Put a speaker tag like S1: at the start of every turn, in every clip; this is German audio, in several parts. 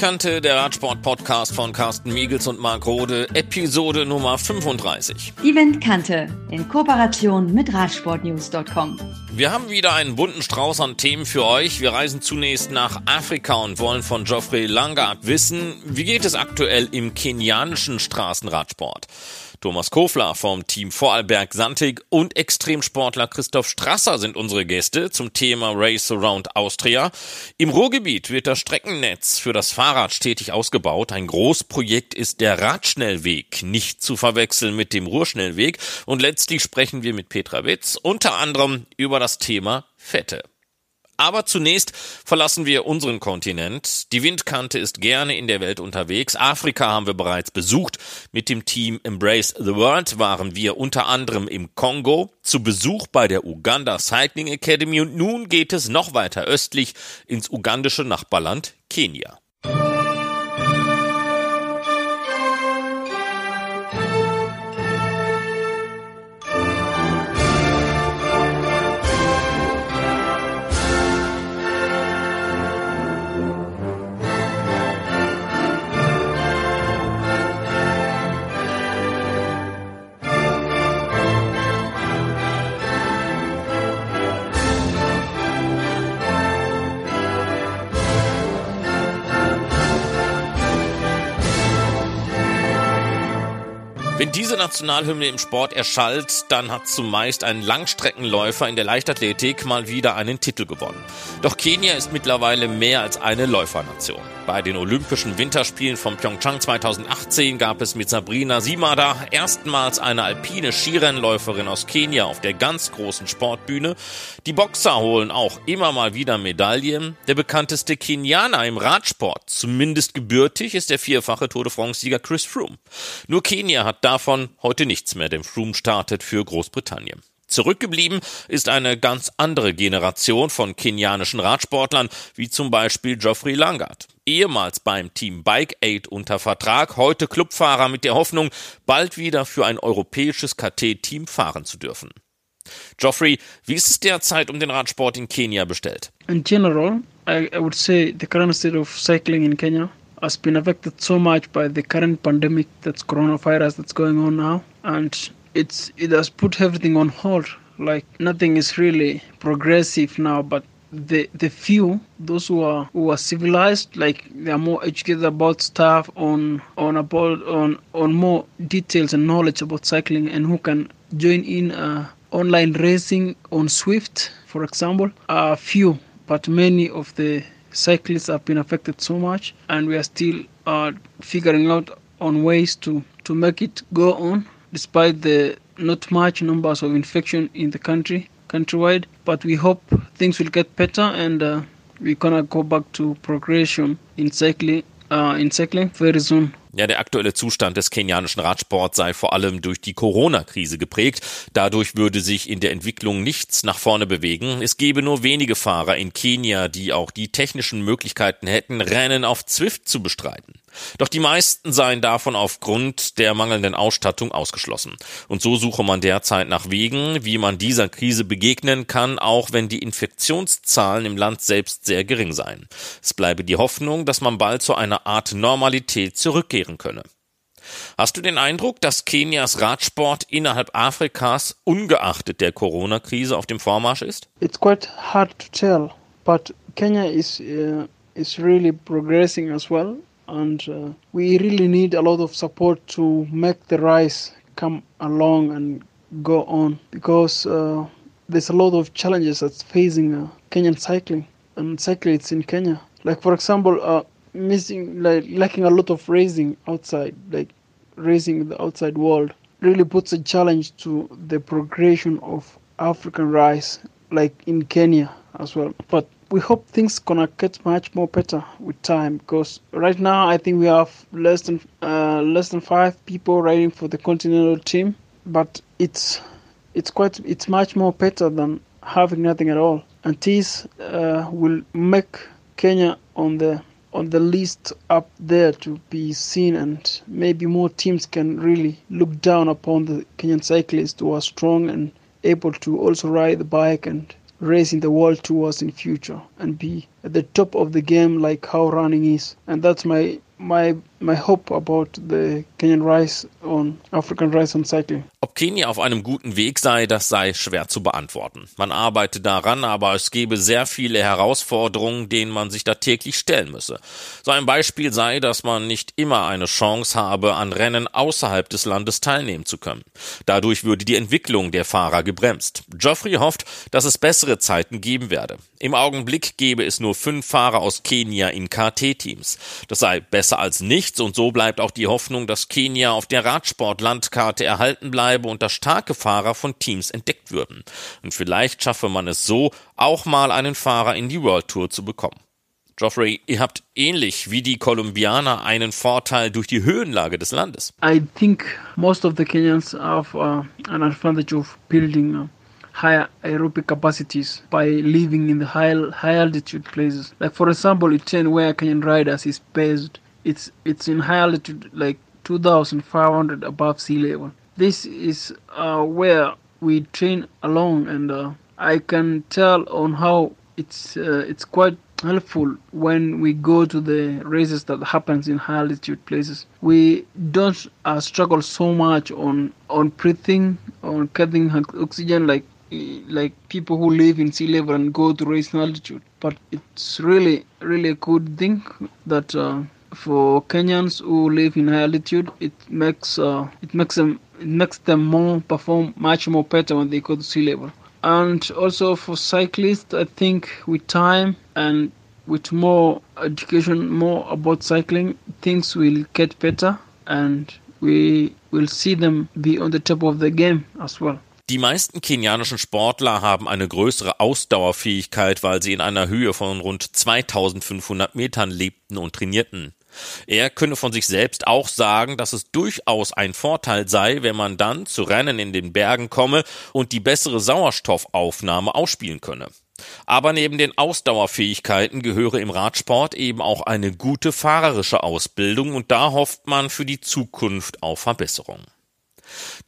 S1: Windkante, der Radsport-Podcast von Carsten Miegels und Marc Rode, Episode Nummer 35.
S2: Die Windkante in Kooperation mit Radsportnews.com.
S1: Wir haben wieder einen bunten Strauß an Themen für euch. Wir reisen zunächst nach Afrika und wollen von Geoffrey Langard wissen, wie geht es aktuell im kenianischen Straßenradsport? Thomas Kofler vom Team Vorarlberg Santig und Extremsportler Christoph Strasser sind unsere Gäste zum Thema Race Around Austria. Im Ruhrgebiet wird das Streckennetz für das Fahrrad stetig ausgebaut. Ein Großprojekt ist der Radschnellweg, nicht zu verwechseln mit dem Ruhrschnellweg. Und letztlich sprechen wir mit Petra Witz unter anderem über das Thema Fette. Aber zunächst verlassen wir unseren Kontinent. Die Windkante ist gerne in der Welt unterwegs. Afrika haben wir bereits besucht. Mit dem Team Embrace the World waren wir unter anderem im Kongo zu Besuch bei der Uganda Cycling Academy und nun geht es noch weiter östlich ins ugandische Nachbarland Kenia. Wenn diese Nationalhymne im Sport erschallt, dann hat zumeist ein Langstreckenläufer in der Leichtathletik mal wieder einen Titel gewonnen. Doch Kenia ist mittlerweile mehr als eine Läufernation. Bei den Olympischen Winterspielen von Pyeongchang 2018 gab es mit Sabrina Simada erstmals eine alpine Skirennläuferin aus Kenia auf der ganz großen Sportbühne. Die Boxer holen auch immer mal wieder Medaillen. Der bekannteste Kenianer im Radsport, zumindest gebürtig, ist der vierfache Tour de France-Sieger Chris Froome. Nur Kenia hat davon heute nichts mehr, denn Froome startet für Großbritannien. Zurückgeblieben ist eine ganz andere Generation von kenianischen Radsportlern, wie zum Beispiel Geoffrey Langard. Ehemals beim Team Bike Aid unter Vertrag, heute Clubfahrer mit der Hoffnung, bald wieder für ein europäisches KT-Team fahren zu dürfen. Geoffrey, wie ist es derzeit um den Radsport in Kenia bestellt?
S3: In general, I, I would say the current state of cycling in Kenya has been affected so much by the current pandemic that's coronavirus that's going on now and it's it has put everything on hold like nothing is really progressive now but the the few those who are who are civilized like they are more educated about stuff on on about on on more details and knowledge about cycling and who can join in uh, online racing on swift for example are few but many of the cyclists have been affected so much, and we are still uh, figuring out on ways to to make it go on, despite the not much numbers of infection in the country countrywide. But we hope things will get better, and uh, we're gonna go back to progression in cycling. Uh, in cycling very soon.
S1: Ja, der aktuelle Zustand des kenianischen Radsports sei vor allem durch die Corona-Krise geprägt. Dadurch würde sich in der Entwicklung nichts nach vorne bewegen. Es gebe nur wenige Fahrer in Kenia, die auch die technischen Möglichkeiten hätten, Rennen auf Zwift zu bestreiten. Doch die meisten seien davon aufgrund der mangelnden Ausstattung ausgeschlossen. Und so suche man derzeit nach Wegen, wie man dieser Krise begegnen kann, auch wenn die Infektionszahlen im Land selbst sehr gering seien. Es bleibe die Hoffnung, dass man bald zu einer Art Normalität zurückkehren könne. Hast du den Eindruck, dass Kenias Radsport innerhalb Afrikas ungeachtet der Corona-Krise auf dem Vormarsch ist?
S3: It's quite hard to tell, but Kenya is uh, is really progressing as well. And uh, we really need a lot of support to make the rice come along and go on because uh, there's a lot of challenges that's facing uh, Kenyan cycling and cyclists in Kenya. Like for example, uh, missing like lacking a lot of racing outside, like racing the outside world, really puts a challenge to the progression of African rice, like in Kenya as well. But we hope things gonna get much more better with time because right now I think we have less than uh, less than five people riding for the continental team, but it's it's quite it's much more better than having nothing at all. And this uh, will make Kenya on the on the list up there to be seen, and maybe more teams can really look down upon the Kenyan cyclists who are strong and able to also ride the bike and race in the world towards in future and be at the top of the game like how running is. And that's my my my hope about the Kenyan Rise on African Rise on Cycling.
S1: Ob Kenia auf einem guten Weg sei, das sei schwer zu beantworten. Man arbeitet daran, aber es gebe sehr viele Herausforderungen, denen man sich da täglich stellen müsse. So ein Beispiel sei, dass man nicht immer eine Chance habe, an Rennen außerhalb des Landes teilnehmen zu können. Dadurch würde die Entwicklung der Fahrer gebremst. Geoffrey hofft, dass es bessere Zeiten geben werde. Im Augenblick gebe es nur fünf Fahrer aus Kenia in KT-Teams. Das sei besser als nichts und so bleibt auch die Hoffnung, dass Kenia auf der Radsport-Landkarte erhalten bleibe und dass starke Fahrer von Teams entdeckt würden. Und vielleicht schaffe man es so, auch mal einen Fahrer in die World Tour zu bekommen. Geoffrey, ihr habt ähnlich wie die Kolumbianer einen Vorteil durch die Höhenlage des Landes.
S3: I think most of the Kenyans have uh, an advantage of building uh, higher aerobic capacities by living in the high, high altitude places. Like for example, Iten where Kenyan riders is based, it's it's in high altitude like 2,500 above sea level. This is uh, where we train along, and uh, I can tell on how it's uh, it's quite helpful when we go to the races that happens in high altitude places. We don't uh, struggle so much on on breathing, on cutting oxygen like like people who live in sea level and go to race in altitude. But it's really really a good thing that uh, for Kenyans who live in high altitude, it makes uh, it makes them it makes them more perform much more better when they go to sea level. And also for cyclists, I think with time and with more education, more about cycling, things will get better and we will see them be on the top of the game as well.
S1: Die meisten kenianischen Sportler haben eine größere Ausdauerfähigkeit, weil sie in einer Höhe von rund 2500 Metern lebten und trainierten. Er könne von sich selbst auch sagen, dass es durchaus ein Vorteil sei, wenn man dann zu Rennen in den Bergen komme und die bessere Sauerstoffaufnahme ausspielen könne. Aber neben den Ausdauerfähigkeiten gehöre im Radsport eben auch eine gute fahrerische Ausbildung und da hofft man für die Zukunft auf Verbesserung.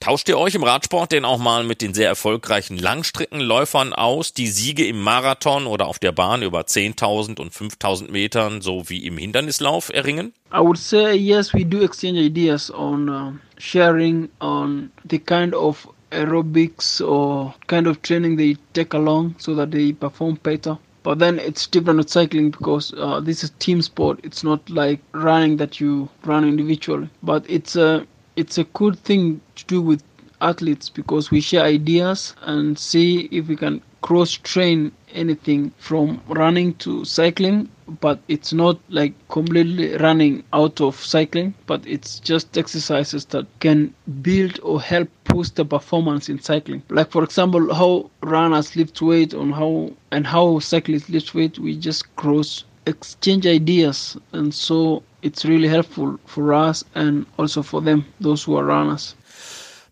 S1: Tauscht ihr euch im Radsport denn auch mal mit den sehr erfolgreichen Langstreckenläufern aus, die Siege im Marathon oder auf der Bahn über 10.000 und 5.000 Metern sowie im Hindernislauf erringen?
S3: I would say yes, we do exchange ideas on uh, sharing on the kind of aerobics or kind of training they take along so that they perform better. But then it's different with cycling because uh, this is team sport. It's not like running that you run individually, but it's a it's a good thing to do with athletes because we share ideas and see if we can cross train anything from running to cycling but it's not like completely running out of cycling but it's just exercises that can build or help boost the performance in cycling. Like for example how runners lift weight on how and how cyclists lift weight we just cross exchange ideas. And so it's really helpful for us and also for them, those who are runners.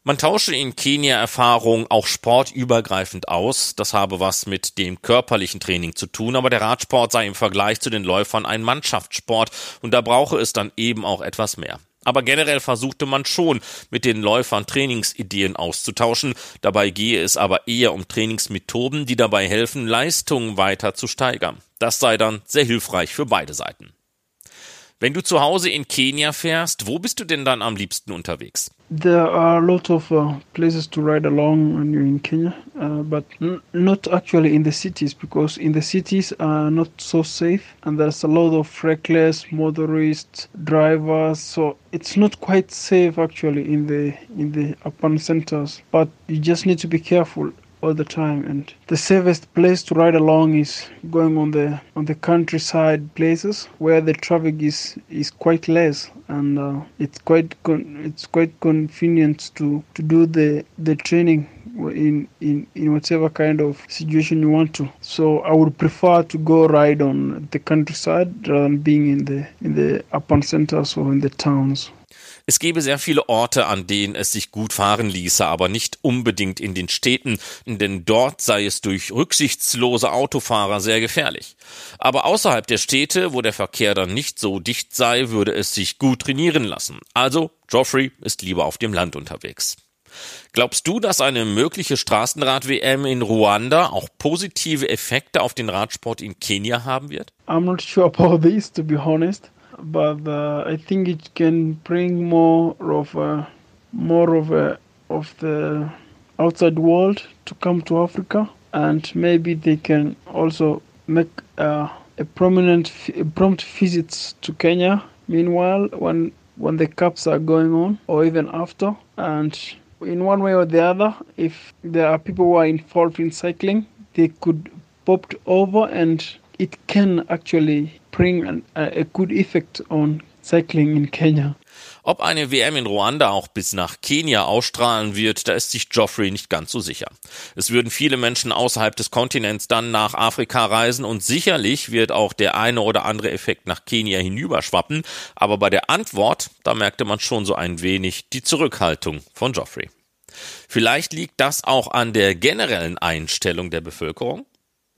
S1: Man tausche in Kenia Erfahrung auch sportübergreifend aus. Das habe was mit dem körperlichen Training zu tun, aber der Radsport sei im Vergleich zu den Läufern ein Mannschaftssport und da brauche es dann eben auch etwas mehr. Aber generell versuchte man schon, mit den Läufern Trainingsideen auszutauschen. Dabei gehe es aber eher um Trainingsmethoden, die dabei helfen, Leistungen weiter zu steigern. Das sei dann sehr hilfreich für beide Seiten. Wenn du zu Hause in Kenia fährst, wo bist du denn dann am liebsten unterwegs?
S3: There are a lot of uh, places to ride along when you're in Kenya, uh, but not actually in the cities because in the cities are not so safe and there's a lot of reckless motorists, drivers, so it's not quite safe actually in the in the urban centers. But you just need to be careful all the time. And the safest place to ride along is going on the on the countryside places where the traffic is is quite less. And uh, it's quite con- it's quite convenient to to do the the training in in in whatever kind of situation you want to. So i would prefer to go ride on the countryside rather than being in the in the urban centers or in the towns
S1: Es gebe sehr viele Orte, an denen es sich gut fahren ließe, aber nicht unbedingt in den Städten, denn dort sei es durch rücksichtslose Autofahrer sehr gefährlich. Aber außerhalb der Städte, wo der Verkehr dann nicht so dicht sei, würde es sich gut trainieren lassen. Also, Geoffrey ist lieber auf dem Land unterwegs. Glaubst du, dass eine mögliche Straßenrad-WM in Ruanda auch positive Effekte auf den Radsport in Kenia haben wird?
S3: I'm not sure about this, to be honest, but uh, I think it can bring more of a, more of a, of the outside world to come to Africa, and maybe they can also make uh, a prominent, prompt visits to Kenya. Meanwhile, when when the cups are going on, or even after, and in one way or the other, if there are people who are involved in cycling, they could pop over and it can actually bring an, a good effect on cycling in Kenya.
S1: Ob eine WM in Ruanda auch bis nach Kenia ausstrahlen wird, da ist sich Geoffrey nicht ganz so sicher. Es würden viele Menschen außerhalb des Kontinents dann nach Afrika reisen und sicherlich wird auch der eine oder andere Effekt nach Kenia hinüberschwappen, aber bei der Antwort, da merkte man schon so ein wenig die Zurückhaltung von Geoffrey. Vielleicht liegt das auch an der generellen Einstellung der Bevölkerung?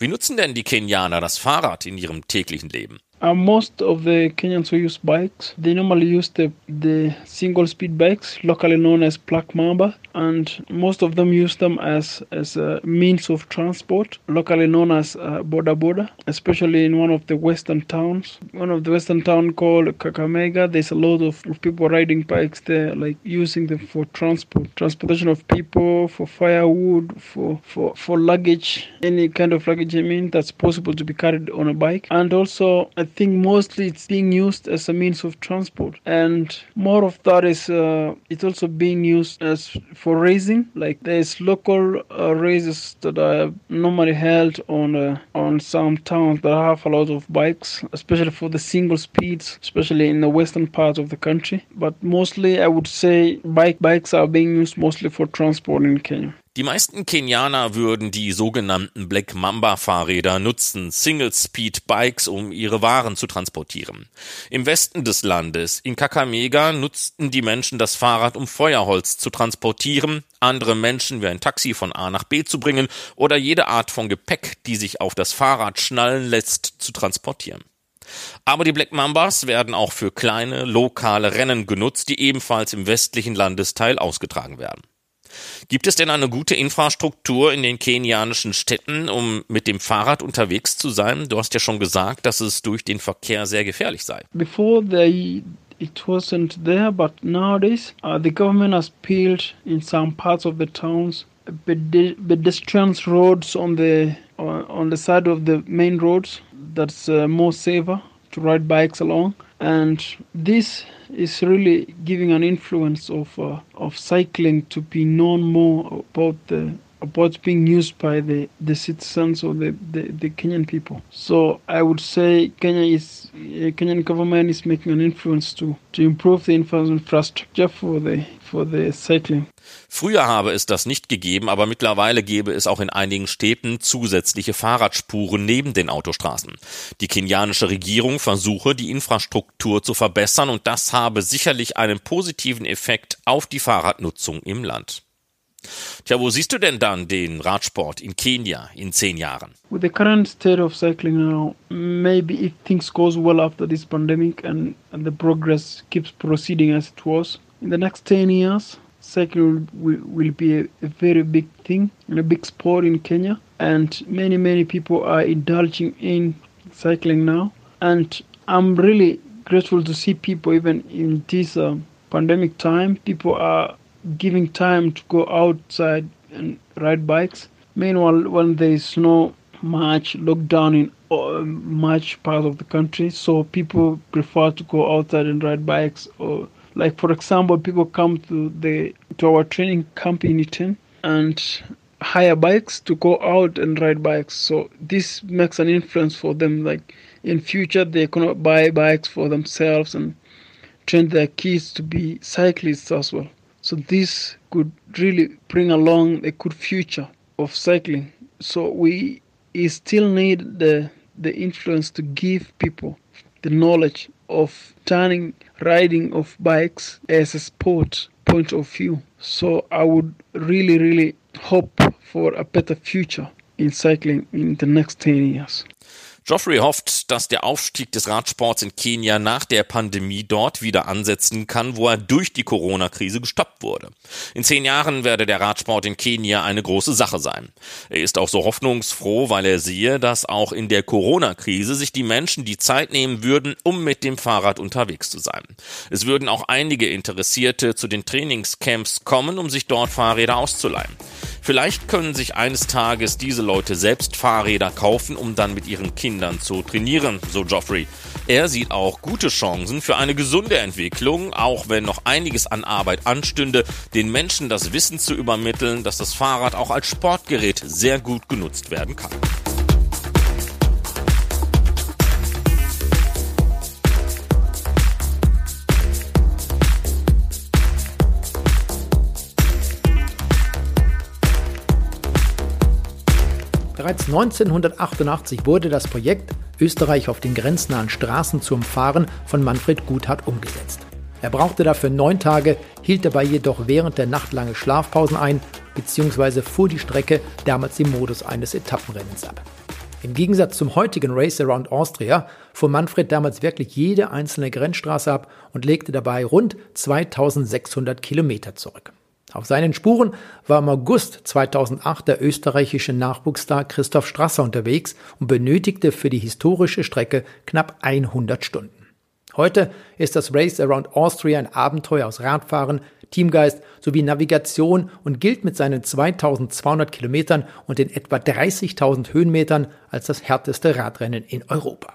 S1: Wie nutzen denn die Kenianer das Fahrrad in ihrem täglichen Leben?
S3: Uh, most of the Kenyans who use bikes, they normally use the, the single speed bikes, locally known as Black Mamba, and most of them use them as, as a means of transport, locally known as uh, Boda Boda, especially in one of the western towns. One of the western town called Kakamega, there's a lot of, people riding bikes there, like using them for transport, transportation of people, for firewood, for, for, for luggage, any kind of luggage, I mean, that's possible to be carried on a bike. And also, I think mostly it's being used as a means of transport, and more of that is uh, it's also being used as for racing. Like there's local uh, races that are normally held on uh, on some towns that have a lot of bikes, especially for the single speeds, especially in the western part of the country. But mostly, I would say bike bikes are being used mostly for transport in Kenya.
S1: Die meisten Kenianer würden die sogenannten Black Mamba Fahrräder nutzen, Single Speed Bikes, um ihre Waren zu transportieren. Im Westen des Landes, in Kakamega, nutzten die Menschen das Fahrrad, um Feuerholz zu transportieren, andere Menschen wie ein Taxi von A nach B zu bringen oder jede Art von Gepäck, die sich auf das Fahrrad schnallen lässt, zu transportieren. Aber die Black Mambas werden auch für kleine, lokale Rennen genutzt, die ebenfalls im westlichen Landesteil ausgetragen werden. Gibt es denn eine gute Infrastruktur in den kenianischen Städten, um mit dem Fahrrad unterwegs zu sein? Du hast ja schon gesagt, dass es durch den Verkehr sehr gefährlich sei.
S3: Before they it wasn't there, but nowadays uh, the government has built in some parts of the towns pedestrian roads on the uh, on the side of the main roads that's uh, more safer to ride bikes along. And this is really giving an influence of uh, of cycling to be known more about the about being used by the, the citizens or the, the, the Kenyan people. So I would say Kenya is uh, Kenyan government is making an influence to, to improve the infrastructure for the for the cycling.
S1: Früher habe es das nicht gegeben, aber mittlerweile gäbe es auch in einigen Städten zusätzliche Fahrradspuren neben den Autostraßen. Die kenianische Regierung versuche, die Infrastruktur zu verbessern und das habe sicherlich einen positiven Effekt auf die Fahrradnutzung im Land. Tja, wo siehst du denn dann den Radsport in Kenia in zehn Jahren?
S3: With the current state of cycling now, maybe if things goes well after this pandemic and, and the progress keeps proceeding as it was, in the next 10 years, cycling will, will be a, a very big thing and a big sport in Kenya. And many, many people are indulging in cycling now. And I'm really grateful to see people, even in this uh, pandemic time, people are giving time to go outside and ride bikes. Meanwhile, when there is no much lockdown in uh, much part of the country, so people prefer to go outside and ride bikes. Or, like for example, people come to the to our training camp in Iten and hire bikes to go out and ride bikes. So this makes an influence for them. Like in future, they cannot buy bikes for themselves and train their kids to be cyclists as well. So this could really bring along a good future of cycling. So we still need the the influence to give people the knowledge of turning riding of bikes as a sport point of view. So I would really, really hope for a better future in cycling in the next 10 years.
S1: Geoffrey hofft, dass der Aufstieg des Radsports in Kenia nach der Pandemie dort wieder ansetzen kann, wo er durch die Corona-Krise gestoppt wurde. In zehn Jahren werde der Radsport in Kenia eine große Sache sein. Er ist auch so hoffnungsfroh, weil er sehe, dass auch in der Corona-Krise sich die Menschen die Zeit nehmen würden, um mit dem Fahrrad unterwegs zu sein. Es würden auch einige Interessierte zu den Trainingscamps kommen, um sich dort Fahrräder auszuleihen. Vielleicht können sich eines Tages diese Leute selbst Fahrräder kaufen, um dann mit ihren Kindern zu trainieren, so Geoffrey. Er sieht auch gute Chancen für eine gesunde Entwicklung, auch wenn noch einiges an Arbeit anstünde, den Menschen das Wissen zu übermitteln, dass das Fahrrad auch als Sportgerät sehr gut genutzt werden kann.
S4: Bereits 1988 wurde das Projekt Österreich auf den grenznahen Straßen zu umfahren von Manfred Guthard umgesetzt. Er brauchte dafür neun Tage, hielt dabei jedoch während der Nacht lange Schlafpausen ein bzw. fuhr die Strecke damals im Modus eines Etappenrennens ab. Im Gegensatz zum heutigen Race Around Austria fuhr Manfred damals wirklich jede einzelne Grenzstraße ab und legte dabei rund 2600 Kilometer zurück. Auf seinen Spuren war im August 2008 der österreichische Nachwuchsstar Christoph Strasser unterwegs und benötigte für die historische Strecke knapp 100 Stunden. Heute ist das Race Around Austria ein Abenteuer aus Radfahren, Teamgeist sowie Navigation und gilt mit seinen 2200 Kilometern und den etwa 30.000 Höhenmetern als das härteste Radrennen in Europa.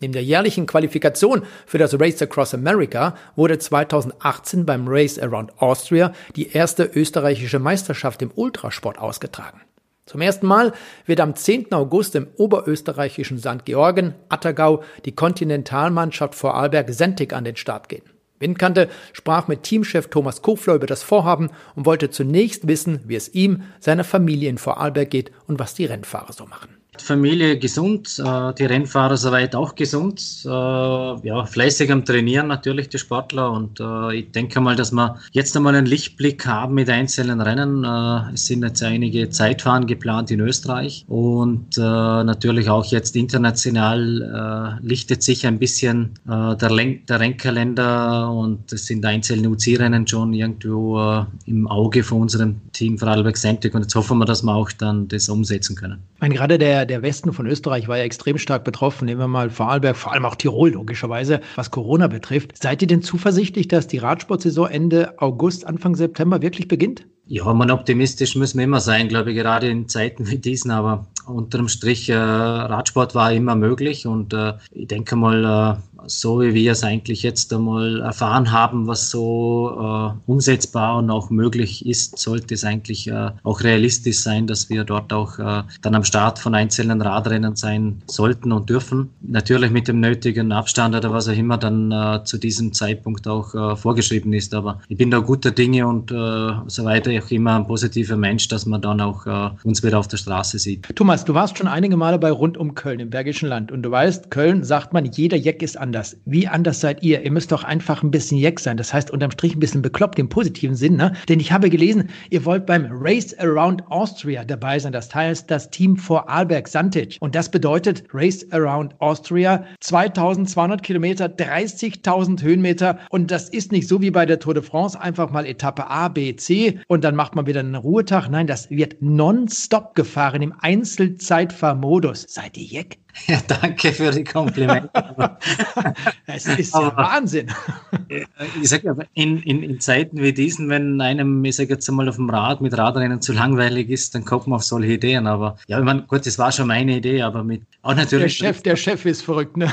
S4: Neben der jährlichen Qualifikation für das Race Across America wurde 2018 beim Race Around Austria die erste österreichische Meisterschaft im Ultrasport ausgetragen. Zum ersten Mal wird am 10. August im oberösterreichischen St. Georgen, Attergau, die Kontinentalmannschaft Vorarlberg Sentik an den Start gehen. Windkante sprach mit Teamchef Thomas Kofler über das Vorhaben und wollte zunächst wissen, wie es ihm, seiner Familie in Vorarlberg geht und was die Rennfahrer so machen.
S5: Familie gesund, äh, die Rennfahrer soweit auch gesund, äh, ja, fleißig am Trainieren natürlich die Sportler. Und äh, ich denke mal, dass wir jetzt einmal einen Lichtblick haben mit einzelnen Rennen. Es sind jetzt einige Zeitfahren geplant in Österreich. Und natürlich auch jetzt international lichtet sich ein bisschen der, Len der Rennkalender. Und es sind einzelne UC-Rennen schon irgendwo im Auge von unserem Team Vorarlberg Centric und jetzt hoffen wir, dass wir auch dann das umsetzen können.
S4: Ich meine, gerade der der, Westen von Österreich war ja extrem stark betroffen. Nehmen wir mal Vorarlberg, vor allem auch Tirol logischerweise, was Corona betrifft. Seid ihr denn zuversichtlich, dass die Radsportsaison Ende August, Anfang September wirklich beginnt?
S5: Ja, man optimistisch müssen wir immer sein, glaube ich, gerade in Zeiten wie diesen. Aber unterm Strich, äh, Radsport war immer möglich und äh, ich denke mal, äh, so wie wir es eigentlich jetzt einmal erfahren haben, was so äh, umsetzbar und auch möglich ist, sollte es eigentlich äh, auch realistisch sein, dass wir dort auch äh, dann am Start von einzelnen Radrennen sein sollten und dürfen. Natürlich mit dem nötigen Abstand oder was auch immer dann äh, zu diesem Zeitpunkt auch äh, vorgeschrieben ist. Aber ich bin da guter Dinge und äh, so weiter auch immer ein positiver Mensch, dass man dann auch uns wieder auf der Straße sieht.
S4: Thomas, du warst schon einige Male bei Rund um Köln im Bergischen Land und du weißt, Köln sagt man, jeder Jeck ist anders anders. Wie anders seid ihr? Ihr müsst doch einfach ein bisschen Jeck sein. Das heißt, unterm Strich ein bisschen bekloppt im positiven Sinn, ne? Denn ich habe gelesen, ihr wollt beim Race Around Austria dabei sein. Das heißt, das Team vor Alberg Santic. Und das bedeutet Race Around Austria 2200 Kilometer, 30.000 Höhenmeter. Und das ist nicht so wie bei der Tour de France einfach mal Etappe A, B, C und dann macht man wieder einen Ruhetag. Nein, das wird nonstop gefahren im Einzelzeitfahrmodus. Seid ihr Jeck?
S5: Ja, danke für die Komplimente.
S4: es ist ja aber, Wahnsinn.
S5: Ich sage aber, in, in, in Zeiten wie diesen, wenn einem, ich sage jetzt einmal auf dem Rad mit Radrennen zu langweilig ist, dann kommt man auf solche Ideen. Aber ja, ich meine, gut, das war schon meine Idee, aber mit
S4: auch natürlich. Der Chef, der Chef ist verrückt, ne?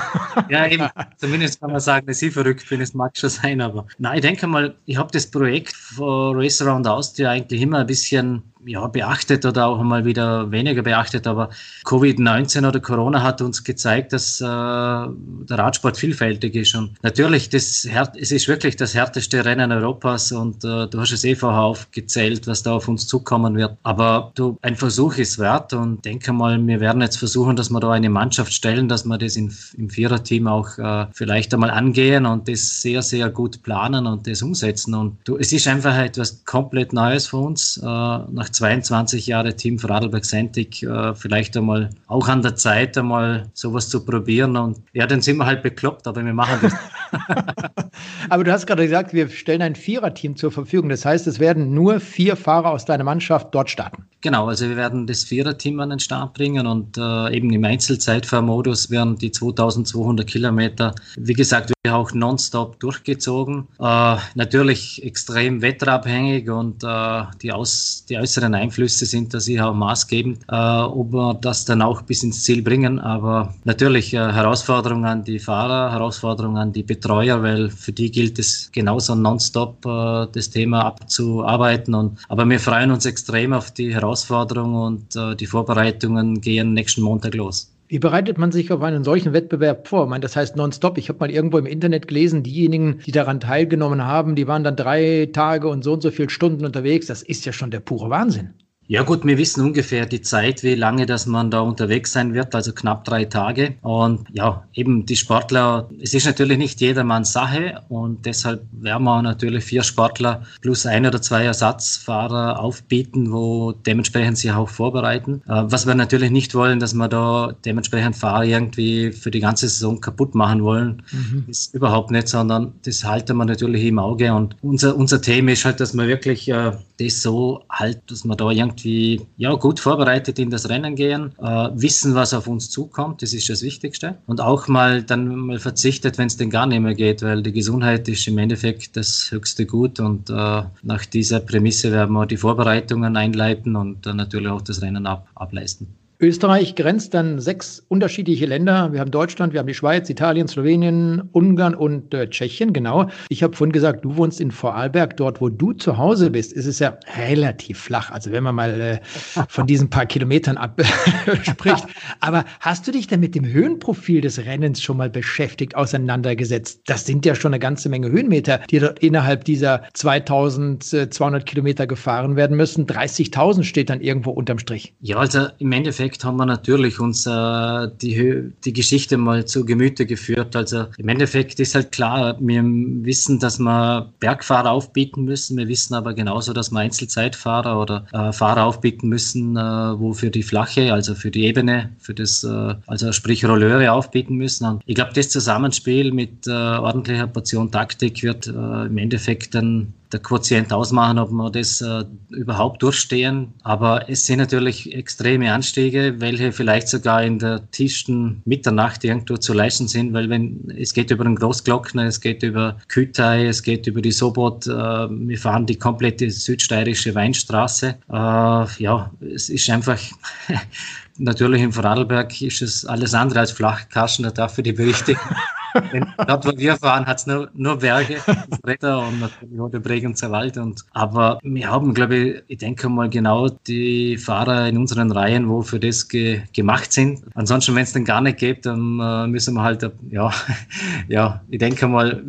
S5: Ja, eben. Zumindest kann man sagen, dass ich verrückt bin, es mag schon sein, aber nein, ich denke mal, ich habe das Projekt von Race Around Austria eigentlich immer ein bisschen ja, beachtet oder auch mal wieder weniger beachtet. Aber Covid-19 oder Corona hat uns gezeigt, dass äh, der Radsport vielfältig ist. Und natürlich, das, es ist wirklich das härteste Rennen Europas und äh, du hast es eh vorher aufgezählt, was da auf uns zukommen wird. Aber du, ein Versuch ist wert und denke mal, wir werden jetzt versuchen, dass wir da eine Mannschaft stellen, dass wir das in, im Viererteam auch äh, vielleicht einmal angehen und das sehr, sehr gut planen und das umsetzen. Und du, es ist einfach etwas komplett Neues für uns, äh, nach 22 Jahre Team Vorarlberg Sentig äh, vielleicht einmal auch an der Zeit, einmal sowas zu probieren. Und ja, dann sind wir halt bekloppt, aber wir machen das.
S4: aber du hast gerade gesagt, wir stellen ein Viererteam zur Verfügung. Das heißt, es werden nur vier Fahrer aus deiner Mannschaft dort starten.
S5: Genau, also wir werden das Viererteam an den Start bringen und äh, eben im Einzelzeitfahrmodus werden die 2200 Kilometer, wie gesagt, wir auch nonstop durchgezogen. Äh, natürlich extrem wetterabhängig und äh, die, aus, die äußeren Einflüsse sind da sicher auch maßgebend, äh, ob wir das dann auch bis ins Ziel bringen. Aber natürlich äh, Herausforderung an die Fahrer, Herausforderung an die Betreuer, weil für die gilt es genauso nonstop äh, das Thema abzuarbeiten. Und, aber wir freuen uns extrem auf die Herausforderung und äh, die Vorbereitungen gehen nächsten Montag los.
S4: Wie bereitet man sich auf einen solchen Wettbewerb vor? Ich meine, das heißt nonstop. Ich habe mal irgendwo im Internet gelesen, diejenigen, die daran teilgenommen haben, die waren dann drei Tage und so und so viele Stunden unterwegs. Das ist ja schon der pure Wahnsinn.
S5: Ja gut, wir wissen ungefähr die Zeit, wie lange dass man da unterwegs sein wird, also knapp drei Tage. Und ja, eben die Sportler, es ist natürlich nicht jedermanns Sache und deshalb werden wir natürlich vier Sportler plus ein oder zwei Ersatzfahrer aufbieten, wo dementsprechend sich auch vorbereiten. Äh, was wir natürlich nicht wollen, dass wir da dementsprechend Fahrer irgendwie für die ganze Saison kaputt machen wollen, mhm. ist überhaupt nicht, sondern das halten wir natürlich im Auge und unser, unser Thema ist halt, dass wir wirklich äh, das so halt, dass wir da irgendwie ja, gut vorbereitet in das Rennen gehen, äh, wissen, was auf uns zukommt, das ist das Wichtigste. Und auch mal dann mal verzichtet, wenn es denn gar nicht mehr geht, weil die Gesundheit ist im Endeffekt das höchste Gut und äh, nach dieser Prämisse werden wir die Vorbereitungen einleiten und dann natürlich auch das Rennen ab, ableisten.
S4: Österreich grenzt dann sechs unterschiedliche Länder. Wir haben Deutschland, wir haben die Schweiz, Italien, Slowenien, Ungarn und äh, Tschechien, genau. Ich habe vorhin gesagt, du wohnst in Vorarlberg, dort wo du zu Hause bist, ist es ja relativ flach. Also wenn man mal äh, von diesen paar Kilometern abspricht. Aber hast du dich denn mit dem Höhenprofil des Rennens schon mal beschäftigt, auseinandergesetzt? Das sind ja schon eine ganze Menge Höhenmeter, die dort innerhalb dieser 2200 Kilometer gefahren werden müssen. 30.000 steht dann irgendwo unterm Strich.
S5: Ja, also im Endeffekt Endeffekt haben wir natürlich uns äh, die, die Geschichte mal zu Gemüte geführt. Also im Endeffekt ist halt klar, wir wissen, dass wir Bergfahrer aufbieten müssen. Wir wissen aber genauso, dass wir Einzelzeitfahrer oder äh, Fahrer aufbieten müssen, äh, wo für die Flache, also für die Ebene, für das, äh, also sprich Rolleure aufbieten müssen. Und ich glaube, das Zusammenspiel mit äh, ordentlicher Portion Taktik wird äh, im Endeffekt dann der Quotient ausmachen, ob wir das äh, überhaupt durchstehen. Aber es sind natürlich extreme Anstiege, welche vielleicht sogar in der tiefsten Mitternacht irgendwo zu leisten sind, weil wenn es geht über den Großglockner, es geht über Kütai, es geht über die Sobot, äh, wir fahren die komplette südsteirische Weinstraße. Äh, ja, es ist einfach Natürlich im Vorarlberg ist es alles andere als flach. Karsten, da darf für die Berichte dort, wo wir fahren, hat es nur, nur Berge, Bretter und natürlich auch der Bregenzer Wald. Und, aber wir haben, glaube ich, ich denke mal genau die Fahrer in unseren Reihen, wo für das ge gemacht sind. Ansonsten, wenn es den gar nicht gibt, dann äh, müssen wir halt, ja, ja, ich denke mal,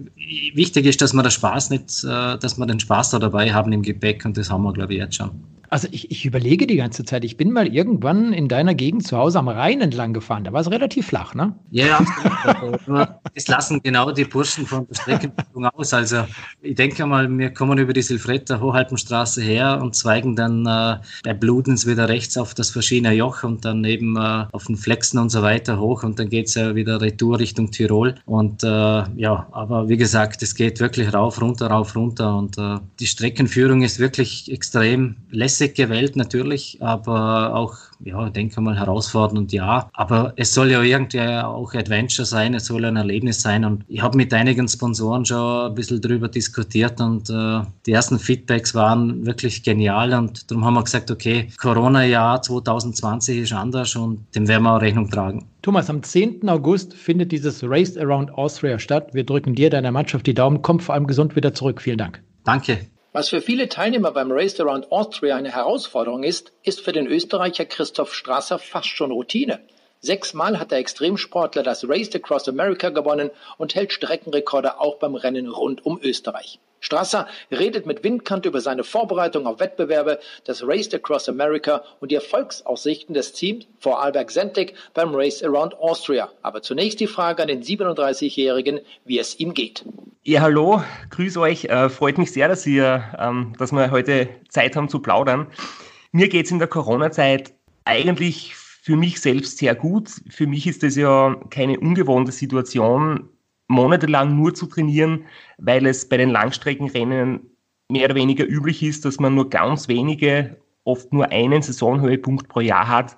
S5: wichtig ist, dass wir den Spaß nicht, äh, dass wir den Spaß da dabei haben im Gepäck und das haben wir, glaube ich, jetzt schon.
S4: Also ich, ich überlege die ganze Zeit. Ich bin mal irgendwann in deiner Gegend zu Hause am Rhein entlang gefahren. Da war es relativ flach, ne?
S5: Ja, absolut. das lassen genau die Burschen von der Streckenführung aus. Also ich denke mal, wir kommen über die Silfretter Hohalpenstraße her und zweigen dann äh, bei Bludens wieder rechts auf das verschiedene Joch und dann eben äh, auf den Flexen und so weiter hoch und dann geht es ja wieder retour Richtung Tirol. Und äh, ja, aber wie gesagt, es geht wirklich rauf, runter, rauf, runter und äh, die Streckenführung ist wirklich extrem lässig lässig gewählt natürlich, aber auch, ja, denke mal herausfordernd, ja. Aber es soll ja irgendwie auch Adventure sein, es soll ein Erlebnis sein und ich habe mit einigen Sponsoren schon ein bisschen drüber diskutiert und äh, die ersten Feedbacks waren wirklich genial und darum haben wir gesagt, okay, Corona-Jahr 2020 ist anders und dem werden wir auch Rechnung tragen.
S4: Thomas, am 10. August findet dieses Race Around Austria statt. Wir drücken dir, deiner Mannschaft die Daumen. Kommt vor allem gesund wieder zurück. Vielen Dank.
S5: Danke.
S6: Was für viele Teilnehmer beim Race Around Austria eine Herausforderung ist, ist für den Österreicher Christoph Strasser fast schon Routine. Sechsmal hat der Extremsportler das Race Across America gewonnen und hält Streckenrekorde auch beim Rennen rund um Österreich. Strasser redet mit Windkant über seine Vorbereitung auf Wettbewerbe, das Race Across America und die Erfolgsaussichten des Teams vor Alberg Sentig beim Race Around Austria. Aber zunächst die Frage an den 37-Jährigen, wie es ihm geht.
S7: Ja, hallo, grüß euch. Äh, freut mich sehr, dass, ihr, ähm, dass wir heute Zeit haben zu plaudern. Mir geht es in der Corona-Zeit eigentlich für mich selbst sehr gut. Für mich ist das ja keine ungewohnte Situation, monatelang nur zu trainieren, weil es bei den Langstreckenrennen mehr oder weniger üblich ist, dass man nur ganz wenige, oft nur einen Saisonhöhepunkt pro Jahr hat.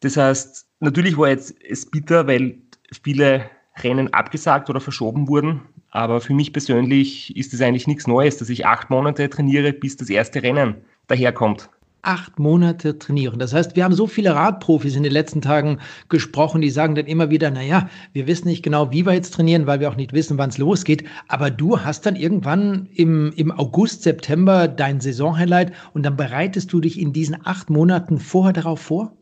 S7: Das heißt, natürlich war jetzt es bitter, weil viele Rennen abgesagt oder verschoben wurden. Aber für mich persönlich ist es eigentlich nichts Neues, dass ich acht Monate trainiere, bis das erste Rennen daherkommt
S4: acht Monate trainieren. Das heißt, wir haben so viele Radprofis in den letzten Tagen gesprochen, die sagen dann immer wieder, naja, wir wissen nicht genau, wie wir jetzt trainieren, weil wir auch nicht wissen, wann es losgeht. Aber du hast dann irgendwann im, im August, September dein Saisonhighlight und dann bereitest du dich in diesen acht Monaten vorher darauf vor?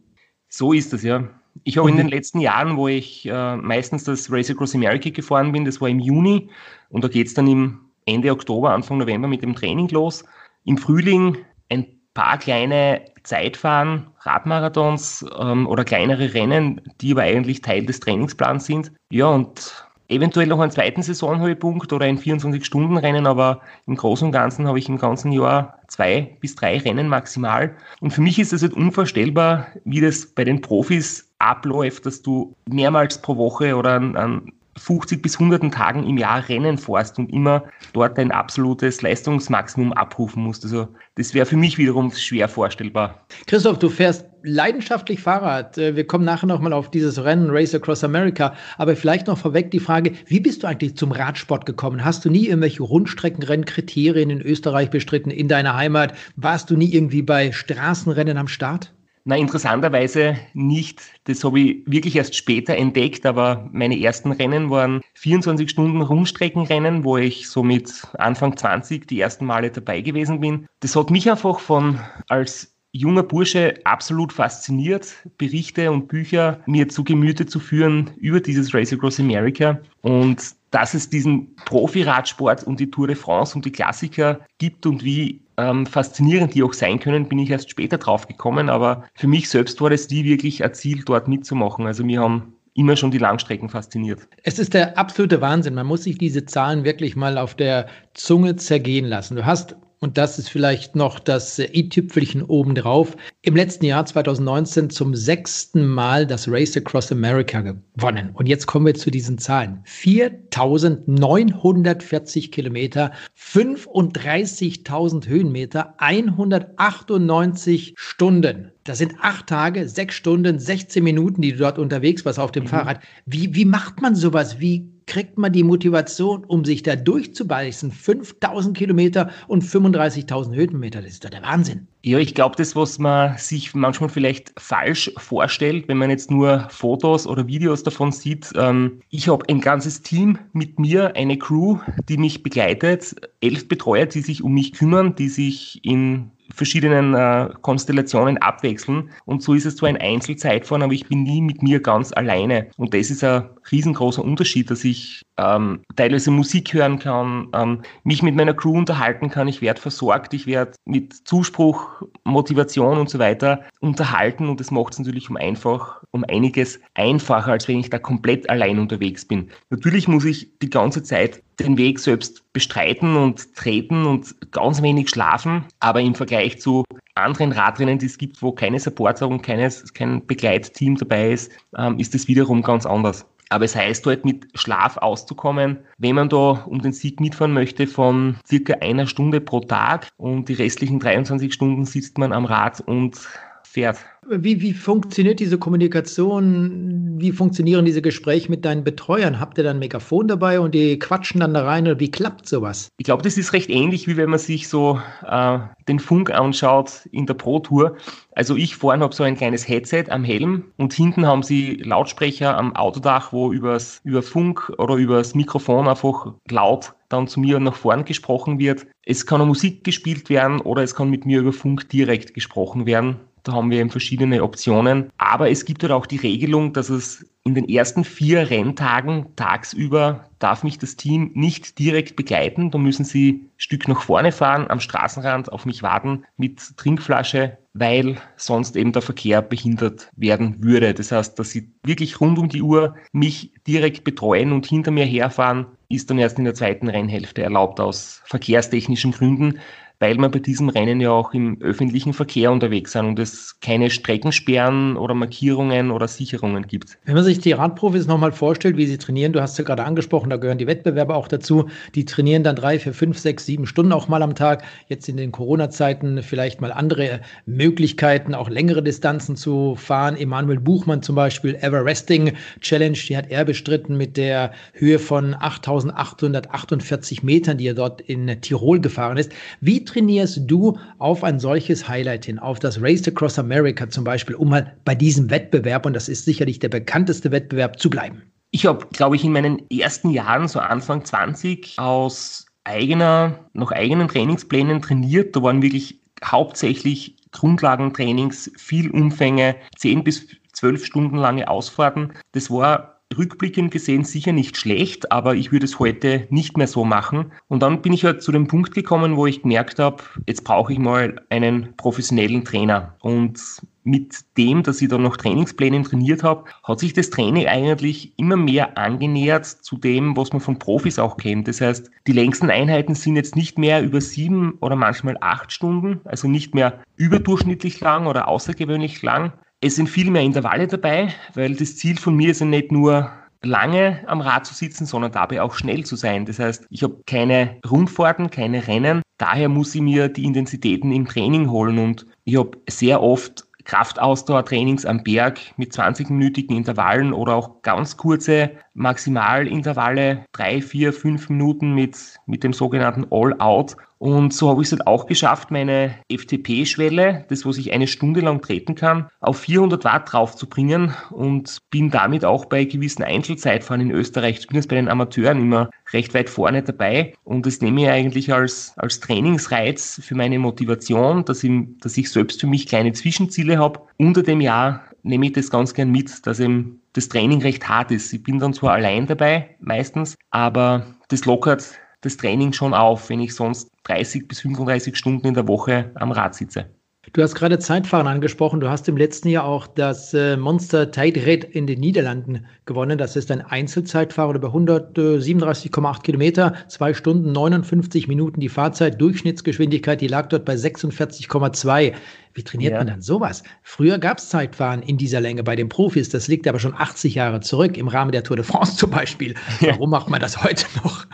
S7: So ist es, ja. Ich habe in den letzten Jahren, wo ich äh, meistens das Race Across America gefahren bin, das war im Juni und da geht es dann im Ende Oktober, Anfang November mit dem Training los. Im Frühling ein paar kleine Zeitfahren, Radmarathons ähm, oder kleinere Rennen, die aber eigentlich Teil des Trainingsplans sind. Ja, und eventuell noch einen zweiten Saisonhöhepunkt oder ein 24-Stunden-Rennen, aber im Großen und Ganzen habe ich im ganzen Jahr zwei bis drei Rennen maximal. Und für mich ist es halt unvorstellbar, wie das bei den Profis abläuft, dass du mehrmals pro Woche oder an, an 50 bis 100 Tagen im Jahr Rennen fährst und immer dort ein absolutes Leistungsmaximum abrufen musst. Also das wäre für mich wiederum schwer vorstellbar.
S4: Christoph, du fährst leidenschaftlich Fahrrad. Äh, wir kommen nachher nochmal auf dieses Rennen Race Across America. Aber vielleicht noch vorweg die Frage, wie bist du eigentlich zum Radsport gekommen? Hast du nie irgendwelche Rundstreckenrennkriterien in Österreich bestritten, in deiner Heimat? Warst du nie irgendwie bei Straßenrennen am Start?
S7: Na, interessanterweise nicht. Das habe ich wirklich erst später entdeckt, aber meine ersten Rennen waren 24 Stunden Rundstreckenrennen, wo ich so mit Anfang 20 die ersten Male dabei gewesen bin. Das hat mich einfach von als junger Bursche absolut fasziniert, Berichte und Bücher mir zu Gemüte zu führen über dieses Race Across America. Und dass es diesen Profi-Radsport und die Tour de France und die Klassiker gibt und wie ähm, faszinierend die auch sein können, bin ich erst später drauf gekommen. Aber für mich selbst war es nie wirklich ein Ziel, dort mitzumachen. Also mir haben immer schon die Langstrecken fasziniert.
S4: Es ist der absolute Wahnsinn. Man muss sich diese Zahlen wirklich mal auf der Zunge zergehen lassen. Du hast und das ist vielleicht noch das i-Tüpfelchen obendrauf, im letzten Jahr 2019 zum sechsten Mal das Race Across America gewonnen. Und jetzt kommen wir zu diesen Zahlen. 4.940 Kilometer, 35.000 Höhenmeter, 198 Stunden. Das sind acht Tage, sechs Stunden, 16 Minuten, die du dort unterwegs warst auf dem mhm. Fahrrad. Wie, wie macht man sowas? Wie kriegt man die Motivation, um sich da durchzubeißen? 5000 Kilometer und 35.000 Höhenmeter, das ist doch der Wahnsinn.
S7: Ja, ich glaube, das, was man sich manchmal vielleicht falsch vorstellt, wenn man jetzt nur Fotos oder Videos davon sieht. Ähm, ich habe ein ganzes Team mit mir, eine Crew, die mich begleitet, elf Betreuer, die sich um mich kümmern, die sich in verschiedenen äh, Konstellationen abwechseln. Und so ist es zwar ein Einzelzeitfahren, aber ich bin nie mit mir ganz alleine. Und das ist ein riesengroßer Unterschied, dass ich ähm, teilweise Musik hören kann, ähm, mich mit meiner Crew unterhalten kann, ich werde versorgt, ich werde mit Zuspruch, Motivation und so weiter unterhalten und das macht es natürlich um einfach, um einiges einfacher, als wenn ich da komplett allein unterwegs bin. Natürlich muss ich die ganze Zeit den Weg selbst bestreiten und treten und ganz wenig schlafen, aber im Vergleich zu anderen Radrennen, die es gibt, wo keine Supporter und keines, kein Begleitteam dabei ist, ähm, ist es wiederum ganz anders. Aber es heißt dort mit Schlaf auszukommen, wenn man da um den Sieg mitfahren möchte von circa einer Stunde pro Tag und die restlichen 23 Stunden sitzt man am Rad und fährt.
S4: Wie, wie funktioniert diese Kommunikation? Wie funktionieren diese Gespräche mit deinen Betreuern? Habt ihr dann ein Megafon dabei und die quatschen dann da rein oder wie klappt sowas?
S7: Ich glaube, das ist recht ähnlich, wie wenn man sich so äh, den Funk anschaut in der Pro Tour. Also ich vorne habe so ein kleines Headset am Helm und hinten haben sie Lautsprecher am Autodach, wo übers, über Funk oder übers Mikrofon einfach laut dann zu mir nach vorn gesprochen wird. Es kann Musik gespielt werden oder es kann mit mir über Funk direkt gesprochen werden. Da haben wir eben verschiedene Optionen. Aber es gibt halt auch die Regelung, dass es in den ersten vier Renntagen tagsüber darf mich das Team nicht direkt begleiten. Da müssen sie ein Stück nach vorne fahren, am Straßenrand auf mich warten mit Trinkflasche, weil sonst eben der Verkehr behindert werden würde. Das heißt, dass sie wirklich rund um die Uhr mich direkt betreuen und hinter mir herfahren, ist dann erst in der zweiten Rennhälfte erlaubt aus verkehrstechnischen Gründen weil wir bei diesem Rennen ja auch im öffentlichen Verkehr unterwegs sind und es keine Streckensperren oder Markierungen oder Sicherungen gibt.
S4: Wenn man sich die Radprofis nochmal vorstellt, wie sie trainieren, du hast ja gerade angesprochen, da gehören die Wettbewerber auch dazu, die trainieren dann drei, vier, fünf, sechs, sieben Stunden auch mal am Tag. Jetzt in den Corona-Zeiten vielleicht mal andere Möglichkeiten, auch längere Distanzen zu fahren. Emanuel Buchmann zum Beispiel, Everesting Challenge, die hat er bestritten mit der Höhe von 8848 Metern, die er dort in Tirol gefahren ist. Wie trainierst du auf ein solches Highlight hin, auf das Race Across America zum Beispiel, um mal bei diesem Wettbewerb, und das ist sicherlich der bekannteste Wettbewerb, zu bleiben?
S7: Ich habe, glaube ich, in meinen ersten Jahren, so Anfang 20, aus eigener, nach eigenen Trainingsplänen trainiert. Da waren wirklich hauptsächlich Grundlagentrainings, viel Umfänge, 10 bis 12 Stunden lange Ausfahrten. Das war rückblickend gesehen sicher nicht schlecht, aber ich würde es heute nicht mehr so machen. Und dann bin ich halt zu dem Punkt gekommen, wo ich gemerkt habe, jetzt brauche ich mal einen professionellen Trainer. Und mit dem, dass ich dann noch Trainingspläne trainiert habe, hat sich das Training eigentlich immer mehr angenähert zu dem, was man von Profis auch kennt. Das heißt, die längsten Einheiten sind jetzt nicht mehr über sieben oder manchmal acht Stunden, also nicht mehr überdurchschnittlich lang oder außergewöhnlich lang, es sind viel mehr Intervalle dabei, weil das Ziel von mir ist ja nicht nur lange am Rad zu sitzen, sondern dabei auch schnell zu sein. Das heißt, ich habe keine Rundfahrten, keine Rennen. Daher muss ich mir die Intensitäten im Training holen und ich habe sehr oft Kraftausdauertrainings am Berg mit 20-minütigen Intervallen oder auch ganz kurze Maximalintervalle, drei, vier, fünf Minuten mit, mit dem sogenannten All-Out. Und so habe ich es halt auch geschafft, meine FTP-Schwelle, das, was ich eine Stunde lang treten kann, auf 400 Watt draufzubringen und bin damit auch bei gewissen Einzelzeitfahren in Österreich, zumindest bei den Amateuren, immer recht weit vorne dabei. Und das nehme ich eigentlich als, als Trainingsreiz für meine Motivation, dass ich, dass ich selbst für mich kleine Zwischenziele habe. Unter dem Jahr nehme ich das ganz gern mit, dass eben das Training recht hart ist. Ich bin dann zwar allein dabei, meistens, aber das lockert das Training schon auf, wenn ich sonst 30 bis 35 Stunden in der Woche am Rad sitze.
S4: Du hast gerade Zeitfahren angesprochen. Du hast im letzten Jahr auch das äh, Monster Tijdrit in den Niederlanden gewonnen. Das ist ein Einzelzeitfahren über 137,8 Kilometer, zwei Stunden 59 Minuten die Fahrzeit, Durchschnittsgeschwindigkeit, die lag dort bei 46,2. Wie trainiert ja. man dann sowas? Früher gab es Zeitfahren in dieser Länge bei den Profis. Das liegt aber schon 80 Jahre zurück, im Rahmen der Tour de France zum Beispiel. Warum macht man das heute noch?